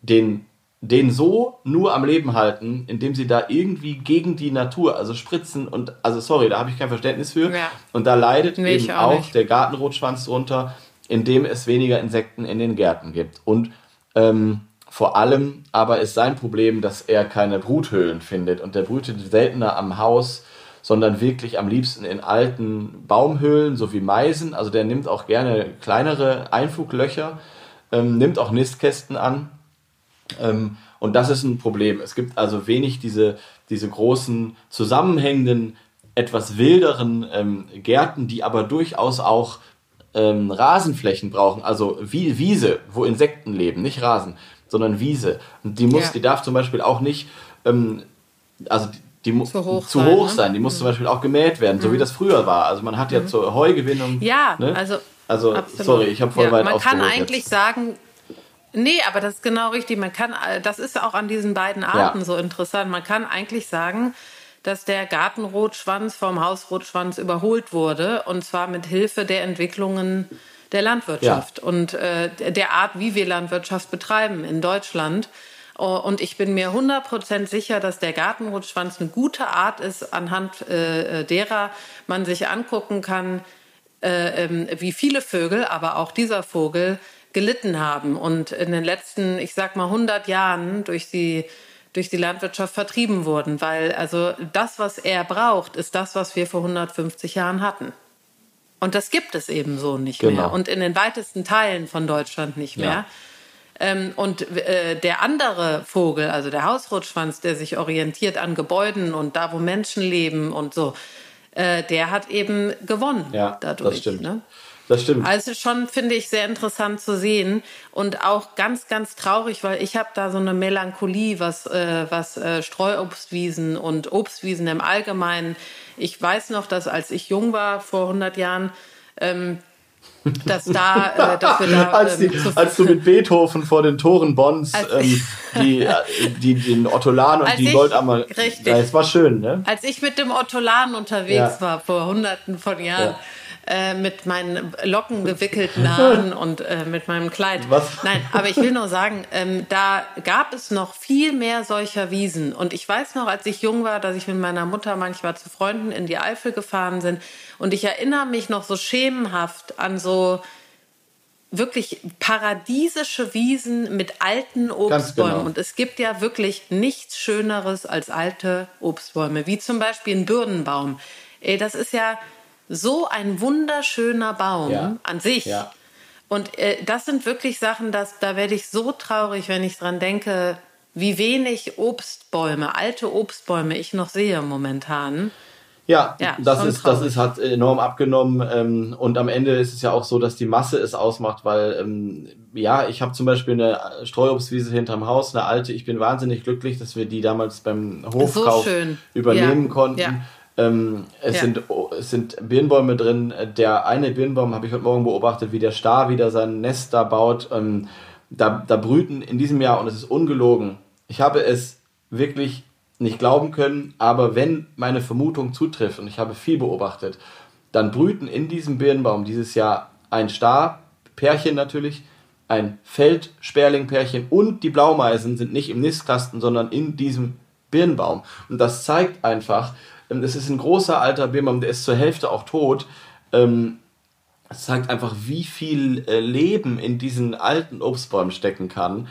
den, den so nur am Leben halten, indem sie da irgendwie gegen die Natur, also spritzen und, also sorry, da habe ich kein Verständnis für. Ja. Und da leidet Nee, eben auch auch, der Gartenrotschwanz drunter, indem es weniger Insekten in den Gärten gibt. Und ähm, vor allem aber ist sein Problem, dass er keine Bruthöhlen findet. Und der brütet seltener am Haus, sondern wirklich am liebsten in alten Baumhöhlen, so wie Meisen. Also der nimmt auch gerne kleinere Einfluglöcher, ähm, nimmt auch Nistkästen an. Ähm, und das ist ein Problem. Es gibt also wenig diese, diese großen, zusammenhängenden, etwas wilderen ähm, Gärten, die aber durchaus auch ähm, Rasenflächen brauchen, also wie Wiese, wo Insekten leben, nicht Rasen, sondern Wiese. Und die muss, Ja. die darf zum Beispiel auch nicht, ähm, also die, muss Zu hoch zu sein, hoch ne? sein. Die muss zum Beispiel auch gemäht werden, so wie das früher war. Also man hat ja zur Heugewinnung. Ja, ne? also. Also, absolut. sorry, ich habe voll ja, weit Man kann eigentlich jetzt. sagen, nee, aber das ist genau richtig. Man kann, äh, das ist auch an diesen beiden Arten Ja. so interessant. Man kann eigentlich sagen, dass der Gartenrotschwanz vom Hausrotschwanz überholt wurde und zwar mit Hilfe der Entwicklungen der Landwirtschaft und äh, der Art, wie wir Landwirtschaft betreiben in Deutschland. Oh, Und ich bin mir 100% sicher, dass der Gartenrotschwanz eine gute Art ist, anhand äh, äh, derer man sich angucken kann, äh, ähm, wie viele Vögel, aber auch dieser Vogel gelitten haben und in den letzten, ich sag mal, 100 Jahren durch die durch die Landwirtschaft vertrieben wurden, weil also das, was er braucht, ist das, was wir vor 150 Jahren hatten. Und das gibt es eben so nicht Genau. mehr und in den weitesten Teilen von Deutschland nicht mehr. Ja. Ähm, und äh, der andere Vogel, also der Hausrotschwanz, der sich orientiert an Gebäuden und da, wo Menschen leben und so, äh, der hat eben gewonnen Ja, dadurch. das stimmt. Ne? Das stimmt. Also schon finde ich sehr interessant zu sehen und auch ganz, ganz traurig, weil ich habe da so eine Melancholie, was, äh, was äh, Streuobstwiesen und Obstwiesen im Allgemeinen. Ich weiß noch, dass als ich jung war, vor 100 Jahren, ähm, dass da, äh, dass wir da als, die, ähm, als du mit Beethoven vor den Toren Bonns ähm, die, äh, die, den Ottolan und die ich- Goldammer. richtig. Ja, es war schön, ne? Als ich mit dem Ottolan unterwegs Ja. war, vor hunderten von Jahren, äh, mit meinen Locken gewickelten Haaren und äh, mit meinem Kleid. Was? Nein, aber ich will nur sagen, ähm, da gab es noch viel mehr solcher Wiesen. Und ich weiß noch, als ich jung war, dass ich mit meiner Mutter manchmal zu Freunden in die Eifel gefahren sind. Und ich erinnere mich noch so schemenhaft an so wirklich paradiesische Wiesen mit alten Obstbäumen. genau. Und es gibt ja wirklich nichts Schöneres als alte Obstbäume, wie zum Beispiel ein Birnenbaum. Ey, das ist ja so ein wunderschöner Baum Ja. an sich. Ja. Und äh, das sind wirklich Sachen, dass, da werde ich so traurig, wenn ich dran denke, wie wenig Obstbäume, alte Obstbäume ich noch sehe momentan. Ja, Ja, das ist, das ist, hat enorm abgenommen. Ähm, und am Ende ist es ja auch so, dass die Masse es ausmacht, weil, ähm, ja, ich habe zum Beispiel eine Streuobstwiese hinterm Haus, eine alte. Ich bin wahnsinnig glücklich, dass wir die damals beim Hofkauf schön. übernehmen Ja, konnten. ja. Ähm, es, Ja. sind, es sind Birnbäume drin. Der eine Birnbaum habe ich heute Morgen beobachtet, wie der Star wieder sein Nest da baut. Ähm, da, da brüten in diesem Jahr, und es ist ungelogen, ich habe es wirklich nicht glauben können, aber wenn meine Vermutung zutrifft, und ich habe viel beobachtet, dann brüten in diesem Birnbaum dieses Jahr ein Star, Pärchen natürlich, ein Feldsperlingpärchen und die Blaumeisen sind nicht im Nistkasten, sondern in diesem Birnbaum. Und das zeigt einfach, es ist ein großer alter Birnbaum, der ist zur Hälfte auch tot. Ähm, es zeigt einfach, wie viel äh, Leben in diesen alten Obstbäumen stecken kann.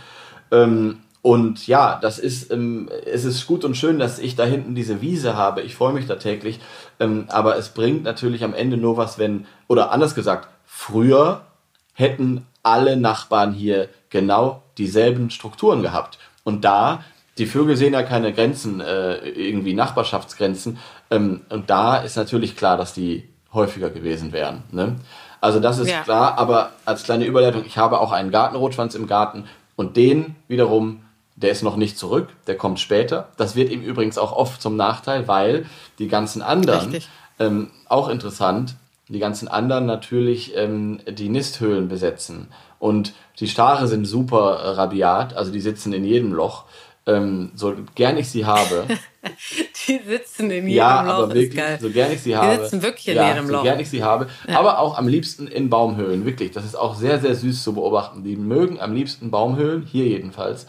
Ähm, und ja, das ist, ähm, es ist gut und schön, dass ich da hinten diese Wiese habe. Ich freue mich da täglich. Ähm, aber es bringt natürlich am Ende nur was, wenn, oder anders gesagt, früher hätten alle Nachbarn hier genau dieselben Strukturen gehabt. Und da, die Vögel sehen ja keine Grenzen, äh, irgendwie Nachbarschaftsgrenzen. Ähm, und da ist natürlich klar, dass die häufiger gewesen wären. Ne? Also das ist Ja. klar, aber als kleine Überleitung, ich habe auch einen Gartenrotschwanz im Garten und den wiederum, der ist noch nicht zurück, der kommt später. Das wird ihm übrigens auch oft zum Nachteil, weil die ganzen anderen, ähm, auch interessant, die ganzen anderen natürlich ähm, die Nisthöhlen besetzen. Und die Stare sind super äh, rabiat, also die sitzen in jedem Loch. Ähm, so gern ich sie habe, Die sitzen in jedem ja, Loch, aber wirklich, so gern ich sie habe. sitzen wirklich in ja, jedem so Loch. gern ich sie habe. Aber auch am liebsten in Baumhöhlen, wirklich. Das ist auch sehr, sehr süß zu beobachten. Die mögen am liebsten Baumhöhlen, hier jedenfalls.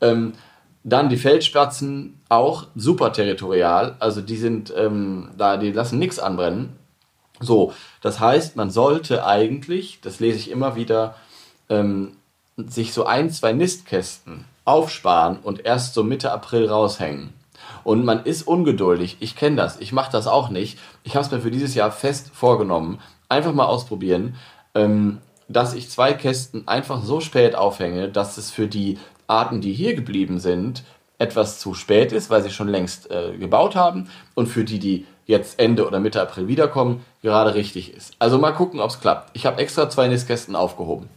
Ähm, dann die Feldspatzen, auch super territorial. Also die sind ähm, da, die lassen nichts anbrennen. So, das heißt, man sollte eigentlich, das lese ich immer wieder, ähm, sich so ein, zwei Nistkästen aufsparen und erst so Mitte April raushängen. Und man ist ungeduldig. Ich kenne das. Ich mache das auch nicht. Ich habe es mir für dieses Jahr fest vorgenommen. Einfach mal ausprobieren, ähm, dass ich zwei Kästen einfach so spät aufhänge, dass es für die Arten, die hier geblieben sind, etwas zu spät ist, weil sie schon längst äh, gebaut haben. Und für die, die jetzt Ende oder Mitte April wiederkommen, gerade richtig ist. Also mal gucken, ob es klappt. Ich habe extra zwei Nistkästen aufgehoben.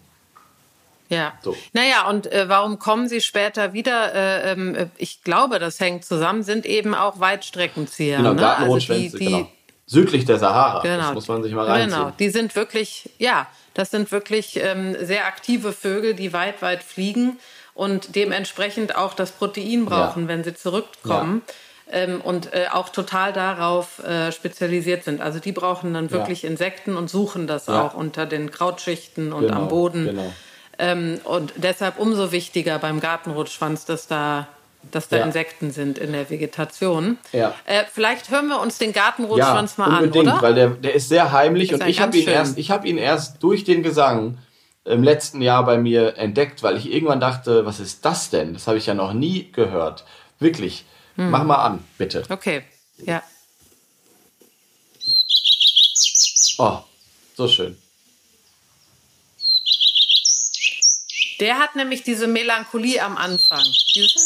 Ja. So. Naja, und äh, warum kommen sie später wieder? Äh, ähm, äh, ich glaube, das hängt zusammen, sind eben auch Weitstreckenzieher. Genau, ne? Also die, die, genau. Südlich der Sahara. Genau. Das muss man sich mal reinziehen. Genau, die sind wirklich, ja, das sind wirklich ähm, sehr aktive Vögel, die weit, weit fliegen und dementsprechend auch das Protein brauchen, Ja. wenn sie zurückkommen. Ähm, und äh, auch total darauf äh, spezialisiert sind. Also die brauchen dann wirklich Insekten und suchen das Ja. auch unter den Krautschichten und Genau, am Boden. Genau. Ähm, und deshalb umso wichtiger beim Gartenrotschwanz, dass da, dass da Ja. Insekten sind in der Vegetation. Ja. Äh, vielleicht hören wir uns den Ja, Gartenrotschwanz mal unbedingt, an, oder? weil der, der ist sehr heimlich Ist und ich habe ihn, erst, ich hab ihn erst durch den Gesang im letzten Jahr bei mir entdeckt, weil ich irgendwann dachte, was ist das denn? Das habe ich ja noch nie gehört. Wirklich. Hm. Mach mal an, bitte. Okay, ja. Oh, so schön. Der hat nämlich diese Melancholie am Anfang. Dieses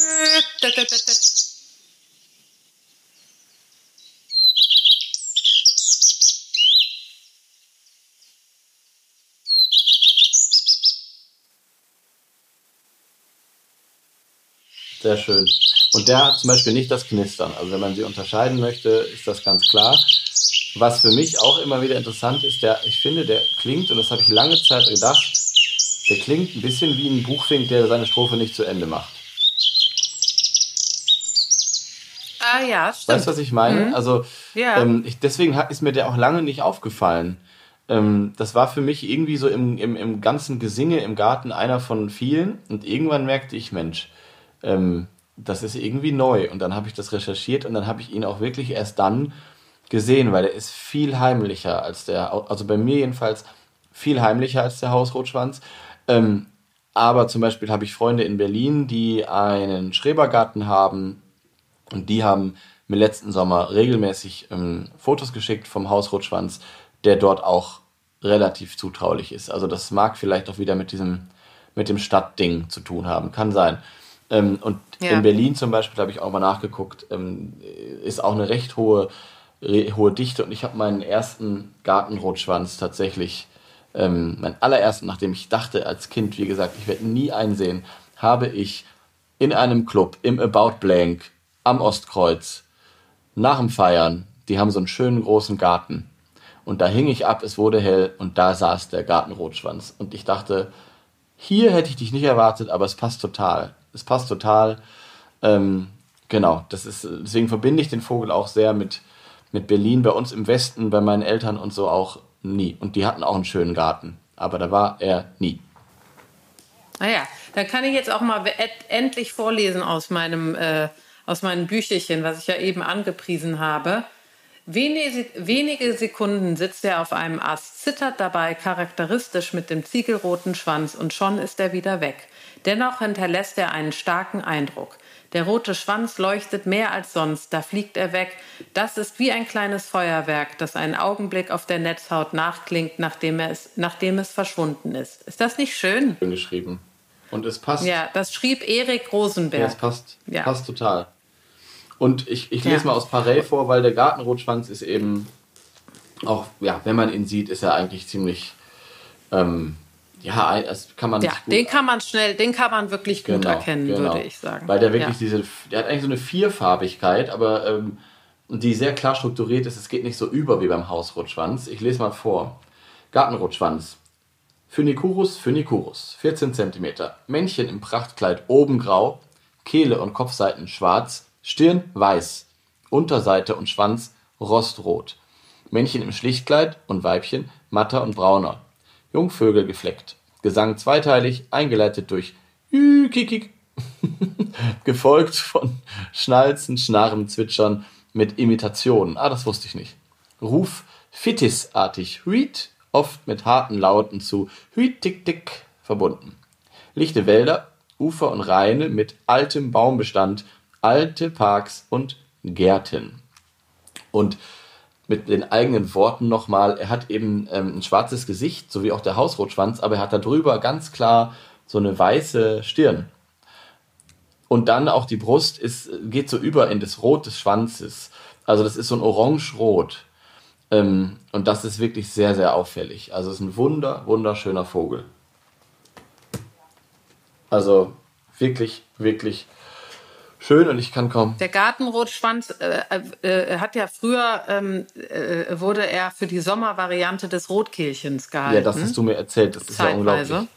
Sehr schön. Und der hat zum Beispiel nicht das Knistern. Also wenn man sie unterscheiden möchte, ist das ganz klar. Was für mich auch immer wieder interessant ist, der, ich finde, der klingt, und das habe ich lange Zeit gedacht, der klingt ein bisschen wie ein Buchfink, der seine Strophe nicht zu Ende macht. Ah ja, stimmt. Weißt du, was ich meine? Also Ja. ähm, ich, deswegen ist mir der auch lange nicht aufgefallen. ähm, das war für mich irgendwie so im, im, im ganzen Gesinge im Garten einer von vielen. Und irgendwann merkte ich, Mensch, ähm, das ist irgendwie neu. Und dann habe ich das recherchiert und dann habe ich ihn auch wirklich erst dann gesehen, weil er ist viel heimlicher als der, also bei mir jedenfalls viel heimlicher als der Hausrotschwanz. Ähm, aber zum Beispiel habe ich Freunde in Berlin, die einen Schrebergarten haben und die haben mir letzten Sommer regelmäßig ähm, Fotos geschickt vom Hausrotschwanz, der dort auch relativ zutraulich ist. Also das mag vielleicht auch wieder mit diesem, mit dem Stadtding zu tun haben, kann sein. Ähm, und ja. in Berlin zum Beispiel habe ich auch mal nachgeguckt, ähm, ist auch eine recht hohe, hohe Dichte und ich habe meinen ersten Gartenrotschwanz tatsächlich, ähm, meinen allerersten, nachdem ich dachte als Kind, wie gesagt, ich werde nie einsehen, habe ich in einem Club im About Blank am Ostkreuz nach dem Feiern, die haben so einen schönen großen Garten. Und da hing ich ab, es wurde hell und da saß der Gartenrotschwanz. Und ich dachte, hier hätte ich dich nicht erwartet, aber es passt total. Es passt total. Ähm, genau, das ist, deswegen verbinde ich den Vogel auch sehr mit, mit Berlin. Bei uns im Westen, bei meinen Eltern und so auch nie. Und die hatten auch einen schönen Garten. Aber da war er nie. Naja, dann kann ich jetzt auch mal endlich vorlesen aus meinem äh, aus meinem Bücherchen, was ich ja eben angepriesen habe. Wenige Sekunden sitzt er auf einem Ast, zittert dabei charakteristisch mit dem ziegelroten Schwanz und schon ist er wieder weg. Dennoch hinterlässt er einen starken Eindruck. Der rote Schwanz leuchtet mehr als sonst, da fliegt er weg. Das ist wie ein kleines Feuerwerk, das einen Augenblick auf der Netzhaut nachklingt, nachdem, es, nachdem es verschwunden ist. Ist das nicht schön? Schön geschrieben. Und es passt. Ja, das schrieb Erik Rosenberg. Ja, es passt. Ja. Passt total. Und ich, ich lese ja. mal aus Parell vor, weil der Gartenrotschwanz ist eben auch, ja, wenn man ihn sieht, ist er eigentlich ziemlich, ähm, ja, das kann man. Ja, den kann man schnell, den kann man wirklich gut genau, erkennen, genau. würde ich sagen. Weil der wirklich ja. diese, der hat eigentlich so eine Vierfarbigkeit, aber ähm, die sehr klar strukturiert ist. Es geht nicht so über wie beim Hausrotschwanz. Ich lese mal vor. Gartenrotschwanz. Phoenicurus phoenicurus, 14 cm. Männchen im Prachtkleid oben grau, Kehle und Kopfseiten schwarz, Stirn weiß, Unterseite und Schwanz rostrot. Männchen im Schlichtkleid und Weibchen matter und brauner. Jungvögel gefleckt. Gesang zweiteilig, eingeleitet durch Kikik, gefolgt von Schnalzen, Schnarren, Zwitschern mit Imitationen. Ah, das wusste ich nicht. Ruf Fittisartig, Huit, oft mit harten Lauten zu Huit, Tick, Tick verbunden. Lichte Wälder, Ufer und Reine mit altem Baumbestand alte Parks und Gärten. Und mit den eigenen Worten nochmal, er hat eben ähm, ein schwarzes Gesicht, so wie auch der Hausrotschwanz, aber er hat darüber ganz klar so eine weiße Stirn. Und dann auch die Brust ist, geht so über in das Rot des Schwanzes. Also das ist so ein Orange-Rot. Ähm, und das ist wirklich sehr, sehr auffällig. Also es ist ein wunder, wunderschöner Vogel. Also wirklich, wirklich schön und ich kann kaum. Der Gartenrotschwanz äh, äh, hat ja früher, ähm, äh, wurde er für die Sommervariante des Rotkehlchens gehalten. Ja, das hast du mir erzählt, das ist Zeitweise. ja unglaublich.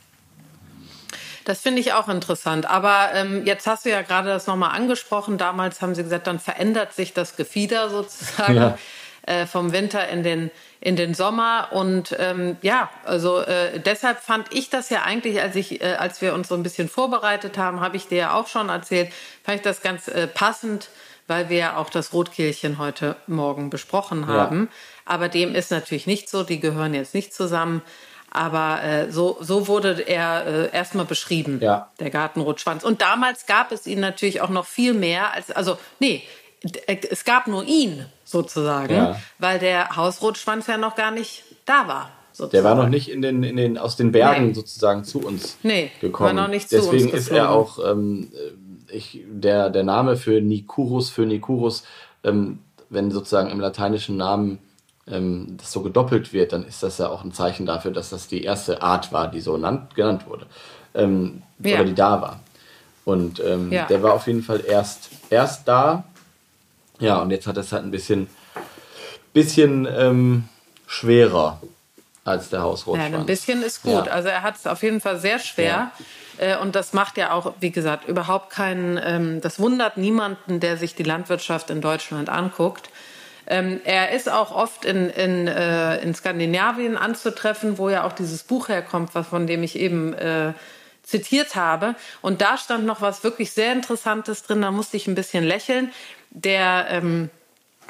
Das finde ich auch interessant. Aber ähm, jetzt hast du ja gerade das nochmal angesprochen. Damals haben sie gesagt, dann verändert sich das Gefieder sozusagen ja. äh, vom Winter in den in den Sommer. Und ähm, ja, also äh, deshalb fand ich das ja eigentlich, als ich, äh, als wir uns so ein bisschen vorbereitet haben, habe ich dir ja auch schon erzählt, fand ich das ganz äh, passend, weil wir ja auch das Rotkehlchen heute Morgen besprochen haben. Ja. Aber dem ist natürlich nicht so, die gehören jetzt nicht zusammen. Aber äh, so, so wurde er äh, erstmal beschrieben, ja. der Gartenrotschwanz. Und damals gab es ihn natürlich auch noch viel mehr als, also nee, es gab nur ihn sozusagen, ja. weil der Hausrotschwanz ja noch gar nicht da war. Sozusagen. Der war noch nicht in den, in den, aus den Bergen nee. sozusagen zu uns nee, gekommen. War noch nicht zu Deswegen uns ist er auch ähm, ich, der, der Name für Nikurus, für Nikurus, ähm, wenn sozusagen im lateinischen Namen ähm, das so gedoppelt wird, dann ist das ja auch ein Zeichen dafür, dass das die erste Art war, die so nannt, genannt wurde. Ähm, ja. Oder die da war. Und ähm, ja. der war auf jeden Fall erst, erst da ja, und jetzt hat es halt ein bisschen, bisschen ähm, schwerer als der Hausrotschwanz. Ja, ein bisschen ist gut. Ja. Also er hat es auf jeden Fall sehr schwer. Ja. Äh, und das macht ja auch, wie gesagt, überhaupt keinen, ähm, das wundert niemanden, der sich die Landwirtschaft in Deutschland anguckt. Ähm, er ist auch oft in, in, äh, in Skandinavien anzutreffen, wo ja auch dieses Buch herkommt, was von dem ich eben äh, zitiert habe. Und da stand noch was wirklich sehr Interessantes drin, da musste ich ein bisschen lächeln. Der ähm,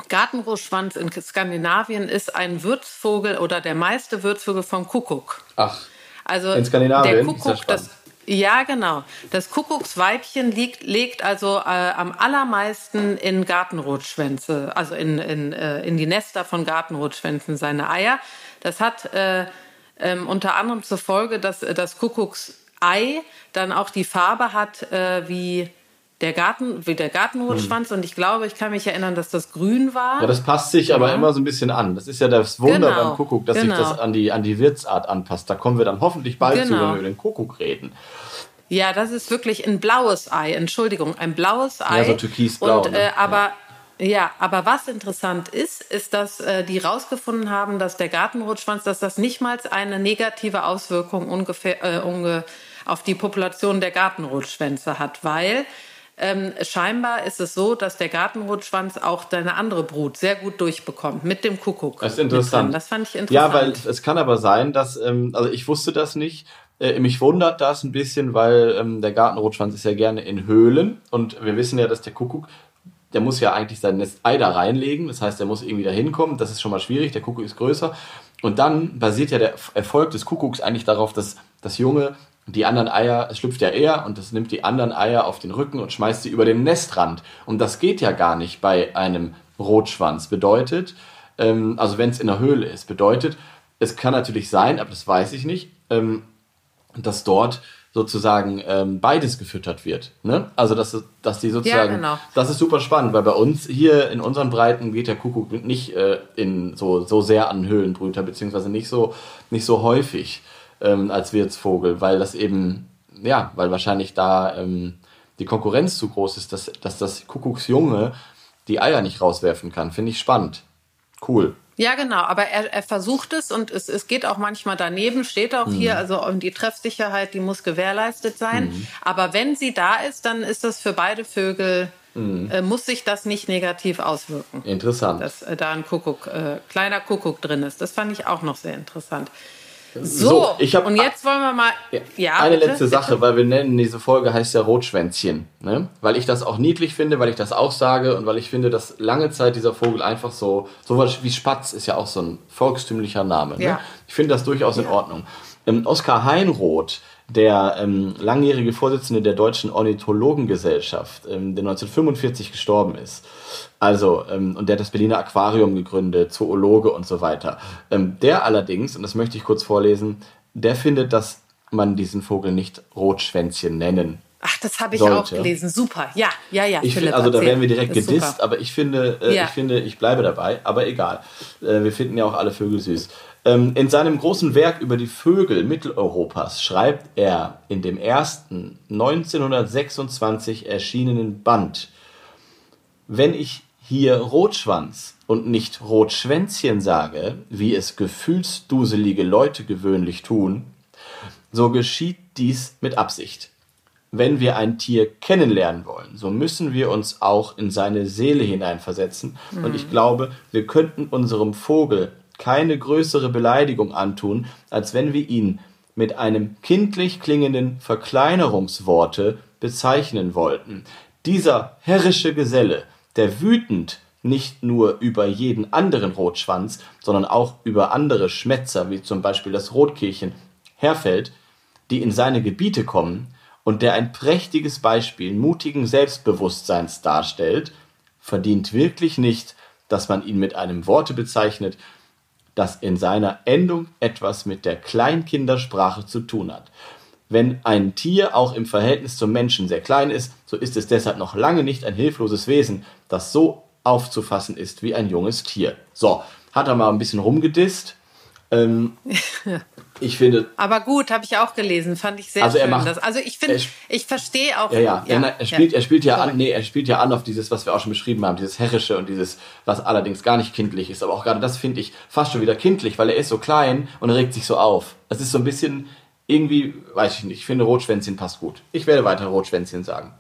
Gartenrotschwanz in Skandinavien ist ein Würzvogel oder der meiste Würzvogel vom Kuckuck. Ach. Also in Skandinavien der Kuckuck, das, ja, genau. Das Kuckucksweibchen liegt, legt also äh, am allermeisten in Gartenrotschwänze, also in, in, äh, in die Nester von Gartenrotschwänzen seine Eier. Das hat äh, ähm, unter anderem zur Folge, dass das Kuckucksei dann auch die Farbe hat äh, wie der Garten, wie der Gartenrotschwanz. Hm. Und ich glaube, ich kann mich erinnern, dass das grün war. Ja, das passt sich ja. aber immer so ein bisschen an. Das ist ja das Wunder genau. beim Kuckuck, dass genau. sich das an die, an die Wirtsart anpasst. Da kommen wir dann hoffentlich bald genau. zu, wenn wir über den Kuckuck reden. Ja, das ist wirklich ein blaues Ei. Entschuldigung, ein blaues Ei. Ja, so türkisblau. Und, äh, aber ja. ja. aber was interessant ist, ist, dass äh, die herausgefunden haben, dass der Gartenrotschwanz, dass das nicht mal eine negative Auswirkung ungefähr äh, unge auf die Population der Gartenrotschwänze hat, weil ähm, scheinbar ist es so, dass der Gartenrotschwanz auch deine andere Brut sehr gut durchbekommt mit dem Kuckuck. Das ist interessant. Das fand ich interessant. Ja, weil es kann aber sein, dass, ähm, also ich wusste das nicht. Äh, mich wundert das ein bisschen, weil ähm, der Gartenrotschwanz ist ja gerne in Höhlen und wir wissen ja, dass der Kuckuck der muss ja eigentlich sein Nest Ei da reinlegen. Das heißt, der muss irgendwie da hinkommen. Das ist schon mal schwierig. Der Kuckuck ist größer. Und dann basiert ja der Erfolg des Kuckucks eigentlich darauf, dass das Junge die anderen Eier, es schlüpft ja eher und es nimmt die anderen Eier auf den Rücken und schmeißt sie über den Nestrand. Und das geht ja gar nicht bei einem Rotschwanz. Bedeutet, ähm, also wenn es in der Höhle ist, bedeutet, es kann natürlich sein, aber das weiß ich nicht, ähm, dass dort sozusagen ähm, beides gefüttert wird. Ne? Also dass, dass die sozusagen, ja, genau. das ist super spannend, weil bei uns hier in unseren Breiten geht der Kuckuck nicht äh, in so, so sehr an Höhlenbrüter, beziehungsweise nicht so, nicht so häufig ähm, als Wirtsvogel, weil das eben, ja, weil wahrscheinlich da ähm, die Konkurrenz zu groß ist, dass, dass das Kuckucksjunge die Eier nicht rauswerfen kann. Finde ich spannend. Cool. Ja, genau, aber er, er versucht es und es, es geht auch manchmal daneben, steht auch mhm. hier, also die Treffsicherheit, die muss gewährleistet sein. Mhm. Aber wenn sie da ist, dann ist das für beide Vögel, mhm. äh, muss sich das nicht negativ auswirken. Interessant. Dass äh, da ein Kuckuck, äh, kleiner Kuckuck drin ist. Das fand ich auch noch sehr interessant. So, so ich hab, und jetzt wollen wir mal. Ja, eine bitte, letzte Sache, weil wir nennen diese Folge heißt ja Rotschwänzchen. Ne? Weil ich das auch niedlich finde, weil ich das auch sage und weil ich finde, dass lange Zeit dieser Vogel einfach so, sowas wie Spatz ist ja auch so ein volkstümlicher Name. Ne? Ja. Ich finde das durchaus in Ordnung. Ähm, Oskar Heinroth der ähm, langjährige Vorsitzende der Deutschen Ornithologengesellschaft, ähm, der 1945 gestorben ist. Also, ähm, und der hat das Berliner Aquarium gegründet, Zoologe und so weiter. Ähm, der allerdings, und das möchte ich kurz vorlesen, der findet, dass man diesen Vogel nicht Rotschwänzchen nennen Ach, das habe ich sollte. auch gelesen. Super. Ja, ja, ja. Ich Philipp, find, also da werden wir direkt gedisst, super. aber ich finde, äh, ja. ich finde, ich bleibe dabei. Aber egal. Äh, wir finden ja auch alle Vögel süß. Ähm, in seinem großen Werk über die Vögel Mitteleuropas schreibt er in dem ersten 1926 erschienenen Band, wenn ich hier Rotschwanz und nicht Rotschwänzchen sage, wie es gefühlsduselige Leute gewöhnlich tun, so geschieht dies mit Absicht. Wenn wir ein Tier kennenlernen wollen, so müssen wir uns auch in seine Seele hineinversetzen. Mhm. Und ich glaube, wir könnten unserem Vogel keine größere Beleidigung antun, als wenn wir ihn mit einem kindlich klingenden Verkleinerungsworte bezeichnen wollten. Dieser herrische Geselle, der wütend nicht nur über jeden anderen Rotschwanz, sondern auch über andere Schmätzer, wie zum Beispiel das Rotkehlchen, herfällt, die in seine Gebiete kommen und der ein prächtiges Beispiel mutigen Selbstbewusstseins darstellt, verdient wirklich nicht, dass man ihn mit einem Worte bezeichnet, das in seiner Endung etwas mit der Kleinkindersprache zu tun hat. Wenn ein Tier auch im Verhältnis zum Menschen sehr klein ist, so ist es deshalb noch lange nicht ein hilfloses Wesen, das so aufzufassen ist wie ein junges Tier. So, hat er mal ein bisschen rumgedisst. Ähm, ich finde. Aber gut, habe ich auch gelesen, fand ich sehr also schön. Macht, das, also ich finde, ich verstehe auch. Ja, ja, ja, er, spielt, ja. er spielt ja an, nee, er spielt ja an auf dieses, was wir auch schon beschrieben haben, dieses herrische und dieses, was allerdings gar nicht kindlich ist. Aber auch gerade das finde ich fast schon wieder kindlich, weil er ist so klein und er regt sich so auf. Es ist so ein bisschen irgendwie, weiß ich nicht. Ich finde Rotschwänzchen passt gut. Ich werde weiter Rotschwänzchen sagen.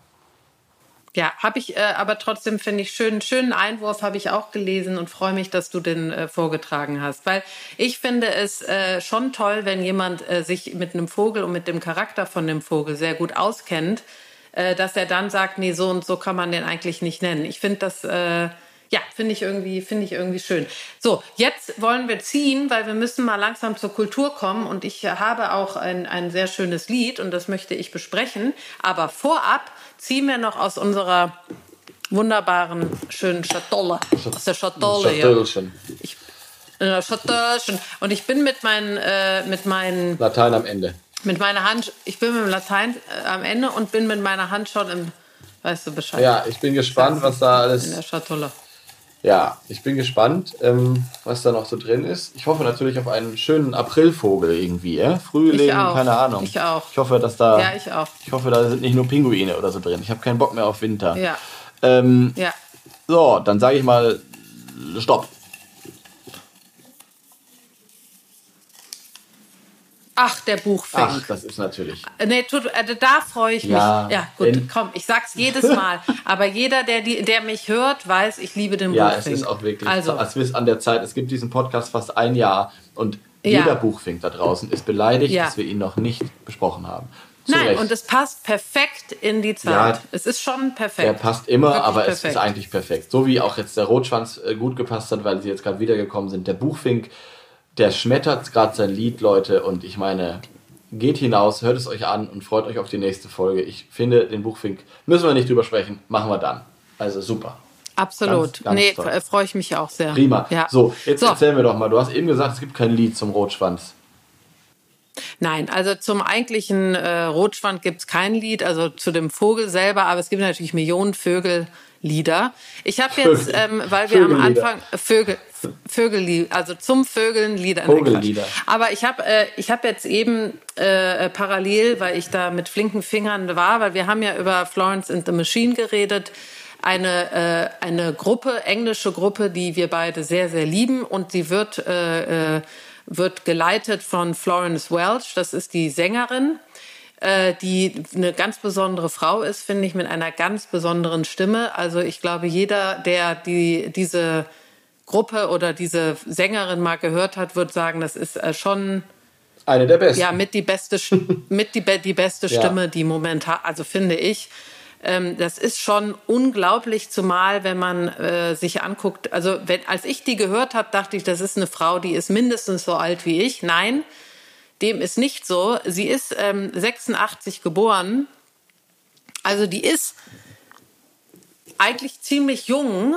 Ja, habe ich, äh, aber trotzdem finde ich schön, schönen Einwurf habe ich auch gelesen und freue mich, dass du den äh, vorgetragen hast, weil ich finde es äh, schon toll, wenn jemand äh, sich mit einem Vogel und mit dem Charakter von dem Vogel sehr gut auskennt, äh, dass er dann sagt, nee, so und so kann man den eigentlich nicht nennen. Ich finde das äh, ja, finde ich irgendwie, finde ich irgendwie schön. So, jetzt wollen wir ziehen, weil wir müssen mal langsam zur Kultur kommen und ich habe auch ein, ein sehr schönes Lied und das möchte ich besprechen. Aber vorab ziehen wir noch aus unserer wunderbaren, schönen Schatolle, aus der Schatolle hier. Ich, äh, Schatollchen. Und ich bin mit meinen, äh, mit meinen Latein am Ende. Mit meiner Hand, ich bin mit dem Latein äh, am Ende und bin mit meiner Hand schon im, weißt du Bescheid. Ja, ich bin gespannt, was da alles. In der Schatulle. Ja, ich bin gespannt, ähm, was da noch so drin ist. Ich hoffe natürlich auf einen schönen Aprilvogel irgendwie, ja? Frühling, keine Ahnung. Ich auch. Ich hoffe, dass da. Ja, ich auch. Ich hoffe, da sind nicht nur Pinguine oder so drin. Ich habe keinen Bock mehr auf Winter. Ja, Ähm, ja. so, dann sage ich mal Stopp. Ach, der Buchfink. Ach, das ist natürlich. Nee, tut, äh, da freue ich Ja, mich. Ja, gut, komm, ich sag's jedes Mal. Aber jeder, der, die, der mich hört, weiß, ich liebe den Ja, es Buchfink. ist auch wirklich. Also, es ist an der Zeit. Es gibt diesen Podcast fast ein Jahr und Ja. jeder Buchfink da draußen ist beleidigt, Ja. dass wir ihn noch nicht besprochen haben. Zu nein, und es passt perfekt in die Zeit. Ja, es ist schon perfekt. Der passt immer, Wirklich aber es perfekt. ist eigentlich perfekt. So wie auch jetzt der Rotschwanz äh, gut gepasst hat, weil sie jetzt gerade wiedergekommen sind. Der Buchfink, der schmettert gerade sein Lied, Leute. Und ich meine, geht hinaus, hört es euch an und freut euch auf die nächste Folge. Ich finde, den Buchfink müssen wir nicht drüber sprechen, machen wir dann. Also super. Absolut. Ganz, ganz nee, toll. freue ich mich auch sehr. Prima. Ja. So, jetzt So. erzähl mir doch mal. Du hast eben gesagt, es gibt kein Lied zum Rotschwanz. Nein, also zum eigentlichen äh, Rotschwanz gibt's kein Lied, also zu dem Vogel selber, aber es gibt natürlich Millionen Vögellieder. Ich habe jetzt, Vögel- ähm, weil wir am. Anfang Vögel, Vögellied, also zum Vögeln Lieder. Vogellieder. Aber ich habe äh, ich hab jetzt eben äh, parallel, weil ich da mit flinken Fingern war, weil wir haben ja über Florence and the Machine geredet, eine, äh, eine Gruppe, englische Gruppe, die wir beide sehr, sehr lieben und sie wird, äh, äh, wird geleitet von Florence Welch, das ist die Sängerin äh, die eine ganz besondere Frau ist, finde ich, mit einer ganz besonderen Stimme. Also ich glaube, jeder, der die, diese Gruppe oder diese Sängerin mal gehört hat, wird sagen, das ist äh, schon Eine der besten. ja mit die beste mit die, die beste Ja. Stimme, die momentan, also finde ich, ähm, das ist schon unglaublich, zumal wenn man äh, sich anguckt. Also wenn, als ich die gehört habe, dachte ich, das ist eine Frau, die ist mindestens so alt wie ich. Nein, dem ist nicht so. Sie ist ähm, 86 geboren, also die ist eigentlich ziemlich jung.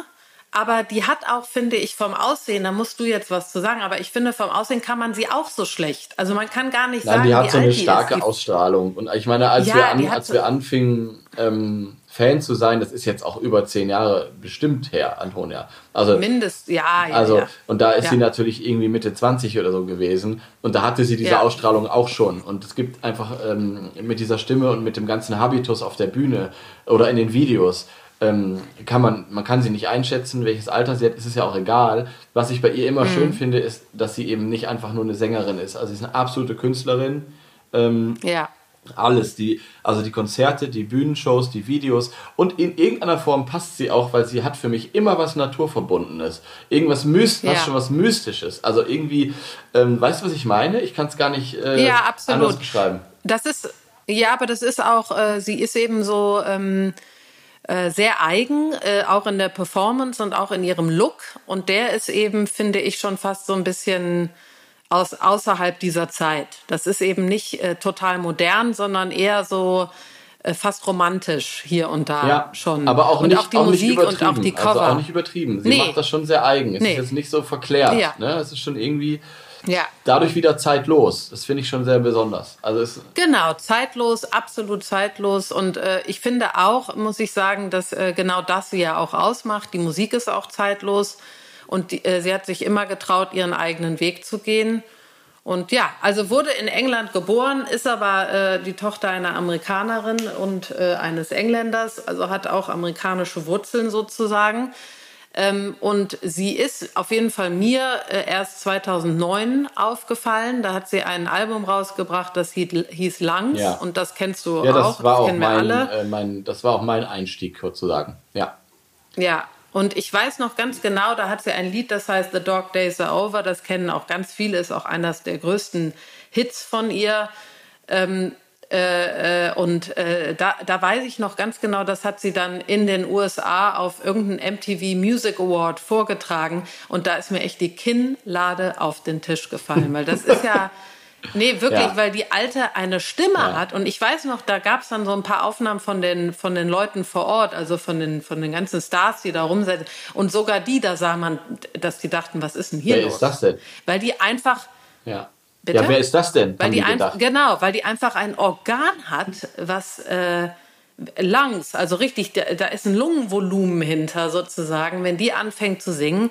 Aber die hat auch, finde ich, vom Aussehen, da musst du jetzt was zu sagen, aber ich finde, vom Aussehen kann man sie auch so schlecht. Also man kann gar nicht Nein, sagen, die hat so eine starke ist. Ausstrahlung. Und ich meine, als, Ja, wir, an, als wir anfingen, ähm, Fan zu sein, das ist jetzt auch über zehn Jahre bestimmt her, Antonia. Also, Mindest, ja, ja. also ja. und da ist Ja. sie natürlich irgendwie Mitte 20 oder so gewesen. Und da hatte sie diese Ja. Ausstrahlung auch schon. Und es gibt einfach ähm, mit dieser Stimme und mit dem ganzen Habitus auf der Bühne oder in den Videos, ähm, kann man, man kann sie nicht einschätzen, welches Alter sie hat, ist es ja auch egal. Was ich bei ihr Mhm. immer schön finde, ist, dass sie eben nicht einfach nur eine Sängerin ist. Also sie ist eine absolute Künstlerin. Ähm, ja. Alles, die, also die Konzerte, die Bühnenshows, die Videos und in irgendeiner Form passt sie auch, weil sie hat für mich immer was Naturverbundenes. Irgendwas Myst, Ja. fast schon was Mystisches. Also irgendwie, ähm, weißt du, was ich meine? Ich kann es gar nicht äh, Ja, absolut. anders beschreiben. Das ist, ja, aber das ist auch, äh, sie ist eben so ähm, äh, sehr eigen, äh, auch in der Performance und auch in ihrem Look. Und der ist eben, finde ich, schon fast so ein bisschen aus, außerhalb dieser Zeit. Das ist eben nicht äh, total modern, sondern eher so äh, fast romantisch hier und da Ja, schon. aber auch und nicht, auch die auch Musik und auch die übertrieben. Cover. Also auch nicht übertrieben. Sie Nee. macht das schon sehr eigen. Es Nee. ist jetzt nicht so verklärt. Ja. Ne? Es ist schon irgendwie ja. dadurch wieder zeitlos. Das finde ich schon sehr besonders. Also es, Genau, zeitlos, absolut zeitlos. Und äh, ich finde auch, muss ich sagen, dass äh, genau das sie ja auch ausmacht. Die Musik ist auch zeitlos. Und die, äh, sie hat sich immer getraut, ihren eigenen Weg zu gehen. Und ja, also wurde in England geboren, ist aber äh, die Tochter einer Amerikanerin und äh, eines Engländers, also hat auch amerikanische Wurzeln sozusagen. Ähm, und sie ist auf jeden Fall mir äh, erst 2009 aufgefallen. Da hat sie ein Album rausgebracht, das hieß, Langs. Ja. Und das kennst du Ja, das auch. war das auch kennen wir mein, alle. äh, mein, das war auch mein Einstieg sozusagen. Ja. Ja, und ich weiß noch ganz genau, da hat sie ein Lied, das heißt The Dog Days Are Over. Das kennen auch ganz viele, ist auch eines der größten Hits von ihr. Ähm, äh, äh, und äh, da, da weiß ich noch ganz genau, das hat sie dann in den USA auf irgendeinem MTV Music Award vorgetragen. Und da ist mir echt die Kinnlade auf den Tisch gefallen, weil das ist ja. Nee, wirklich, Ja. weil die Alte eine Stimme Ja. hat. Und ich weiß noch, da gab es dann so ein paar Aufnahmen von den, von den Leuten vor Ort, also von den, von den ganzen Stars, die da rumsitzen. Und sogar die, da sah man, dass die dachten, was ist denn hier Wer los? ist das denn? Weil die einfach, Ja. Bitte? Ja, wer ist das denn? weil die, gedacht. genau, weil die einfach ein Organ hat, was äh, Lungs, also richtig, da, da ist ein Lungenvolumen hinter sozusagen. Wenn die anfängt zu singen,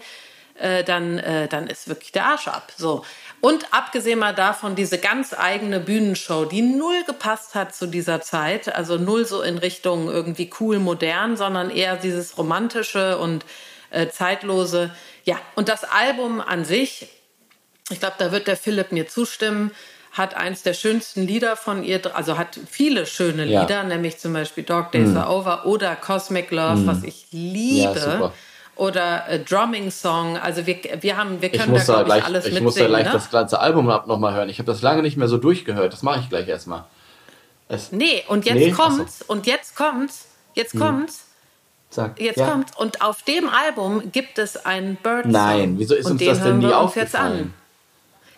äh, dann, äh, dann ist wirklich der Arsch ab. So. Und abgesehen mal davon, diese ganz eigene Bühnenshow, die null gepasst hat zu dieser Zeit, also null so in Richtung irgendwie cool, modern, sondern eher dieses romantische und äh, zeitlose. Ja, und das Album an sich, ich glaube, da wird der Philipp mir zustimmen, hat eins der schönsten Lieder von ihr, also hat viele schöne Ja. Lieder, nämlich zum Beispiel Dog Days Are Over oder Cosmic Love, was ich liebe. super. Oder Drumming Song. Also wir, wir haben, wir Ich können da da glaube ich gleich, alles ich mitsingen. muss da gleich ne? das ganze Album nochmal hören. Ich habe das lange nicht mehr so durchgehört. Das mache ich gleich erstmal. Es, Nee, und jetzt Nee? Ach so. Hm. kommt's, und jetzt kommt's, jetzt kommt's, sag, jetzt ja. kommt's. Und auf dem Album gibt es einen Bird Song. Nein, wieso ist und uns den das denn nie aufgefallen? an.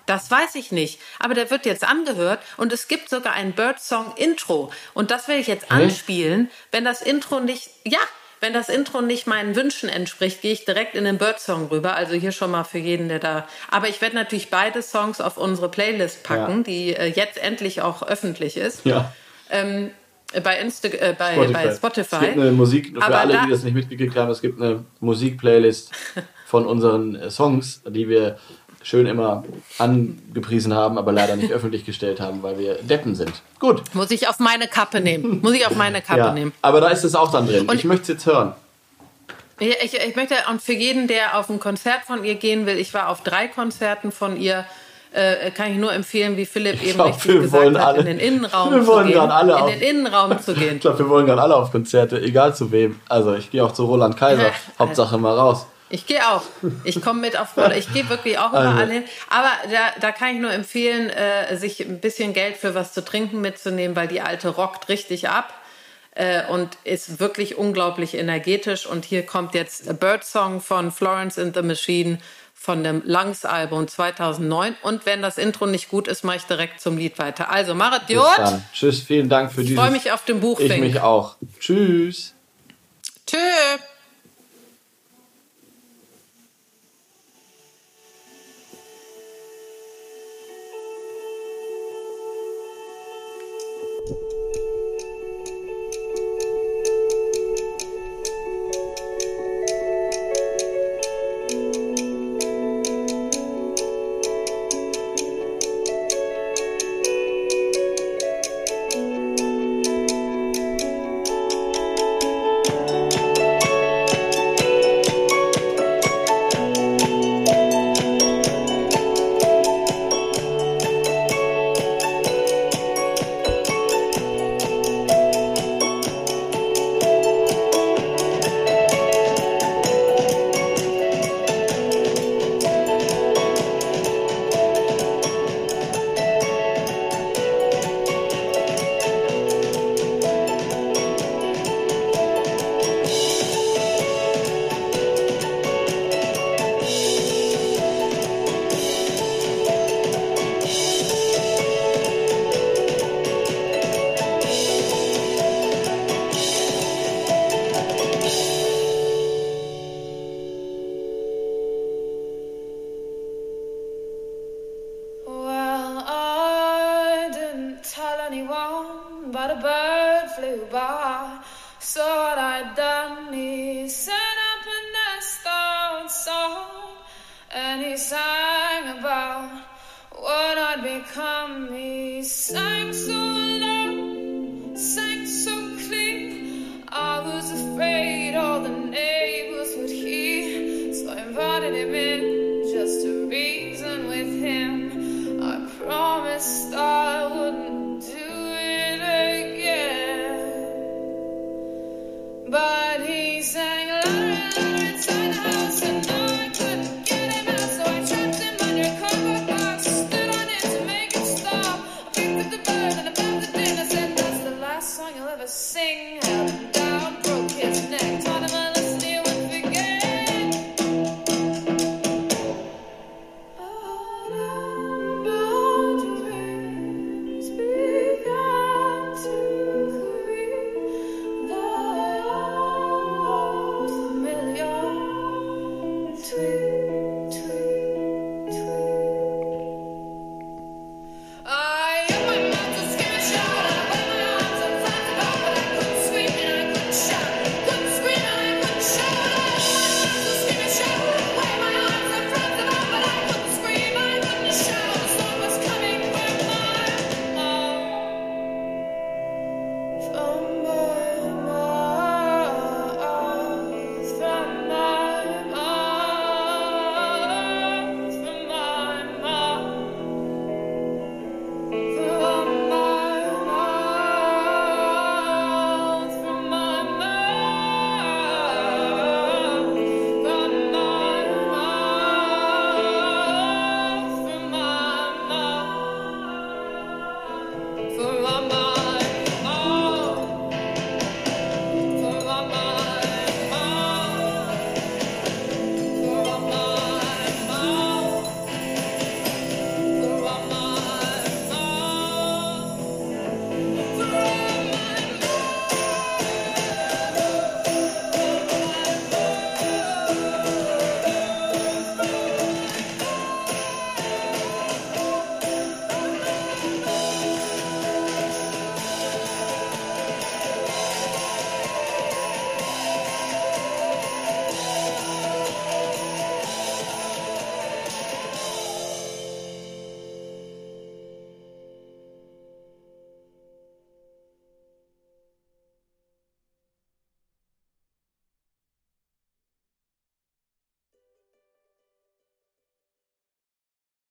Das weiß ich nicht. Aber der wird jetzt angehört und es gibt sogar ein Bird Song Intro. Und das will ich jetzt anspielen. Wenn das Intro nicht, ja, wenn das Intro nicht meinen Wünschen entspricht, gehe ich direkt in den Bird Song rüber. Also hier schon mal für jeden, der da. Aber ich werde natürlich beide Songs auf unsere Playlist packen, Ja. die äh, jetzt endlich auch öffentlich ist. Ja. Ähm, bei, Insta äh, bei, Spotify. bei Spotify. Es gibt eine Musik, für Aber alle, da- die das nicht mitgekriegt haben, es gibt eine Musikplaylist von unseren äh, Songs, die wir schön immer angepriesen haben, aber leider nicht öffentlich gestellt haben, weil wir Deppen sind. Gut. Muss ich auf meine Kappe nehmen. Muss ich auf meine Kappe Ja, nehmen. aber da ist es auch dann drin. Und- ich möchte es jetzt hören. Ich, ich möchte, und für jeden, der auf ein Konzert von ihr gehen will, ich war auf drei Konzerten von ihr, äh, kann ich nur empfehlen, wie Philipp eben glaub, richtig wir gesagt wollen hat, alle- in den Innenraum wir zu wollen gehen. gerade alle in auf- den Innenraum zu gehen. Ich glaube, wir wollen gerade alle auf Konzerte, egal zu wem. Also ich gehe auch zu Roland Kaiser. Hauptsache mal raus. Ich gehe auch. Ich komme mit auf oder ich gehe wirklich auch überall Also. hin. Aber da, da kann ich nur empfehlen, äh, sich ein bisschen Geld für was zu trinken mitzunehmen, weil die alte rockt richtig ab äh, und ist wirklich unglaublich energetisch. Und hier kommt jetzt A Bird Song von Florence and the Machine von dem Lungs-Album 2009. Und wenn das Intro nicht gut ist, mache ich direkt zum Lied weiter. Also, Marit Jod. Tschüss, vielen Dank für ich dieses. freue mich auf den Ich Buchfink. mich auch. Tschüss. Tschö. me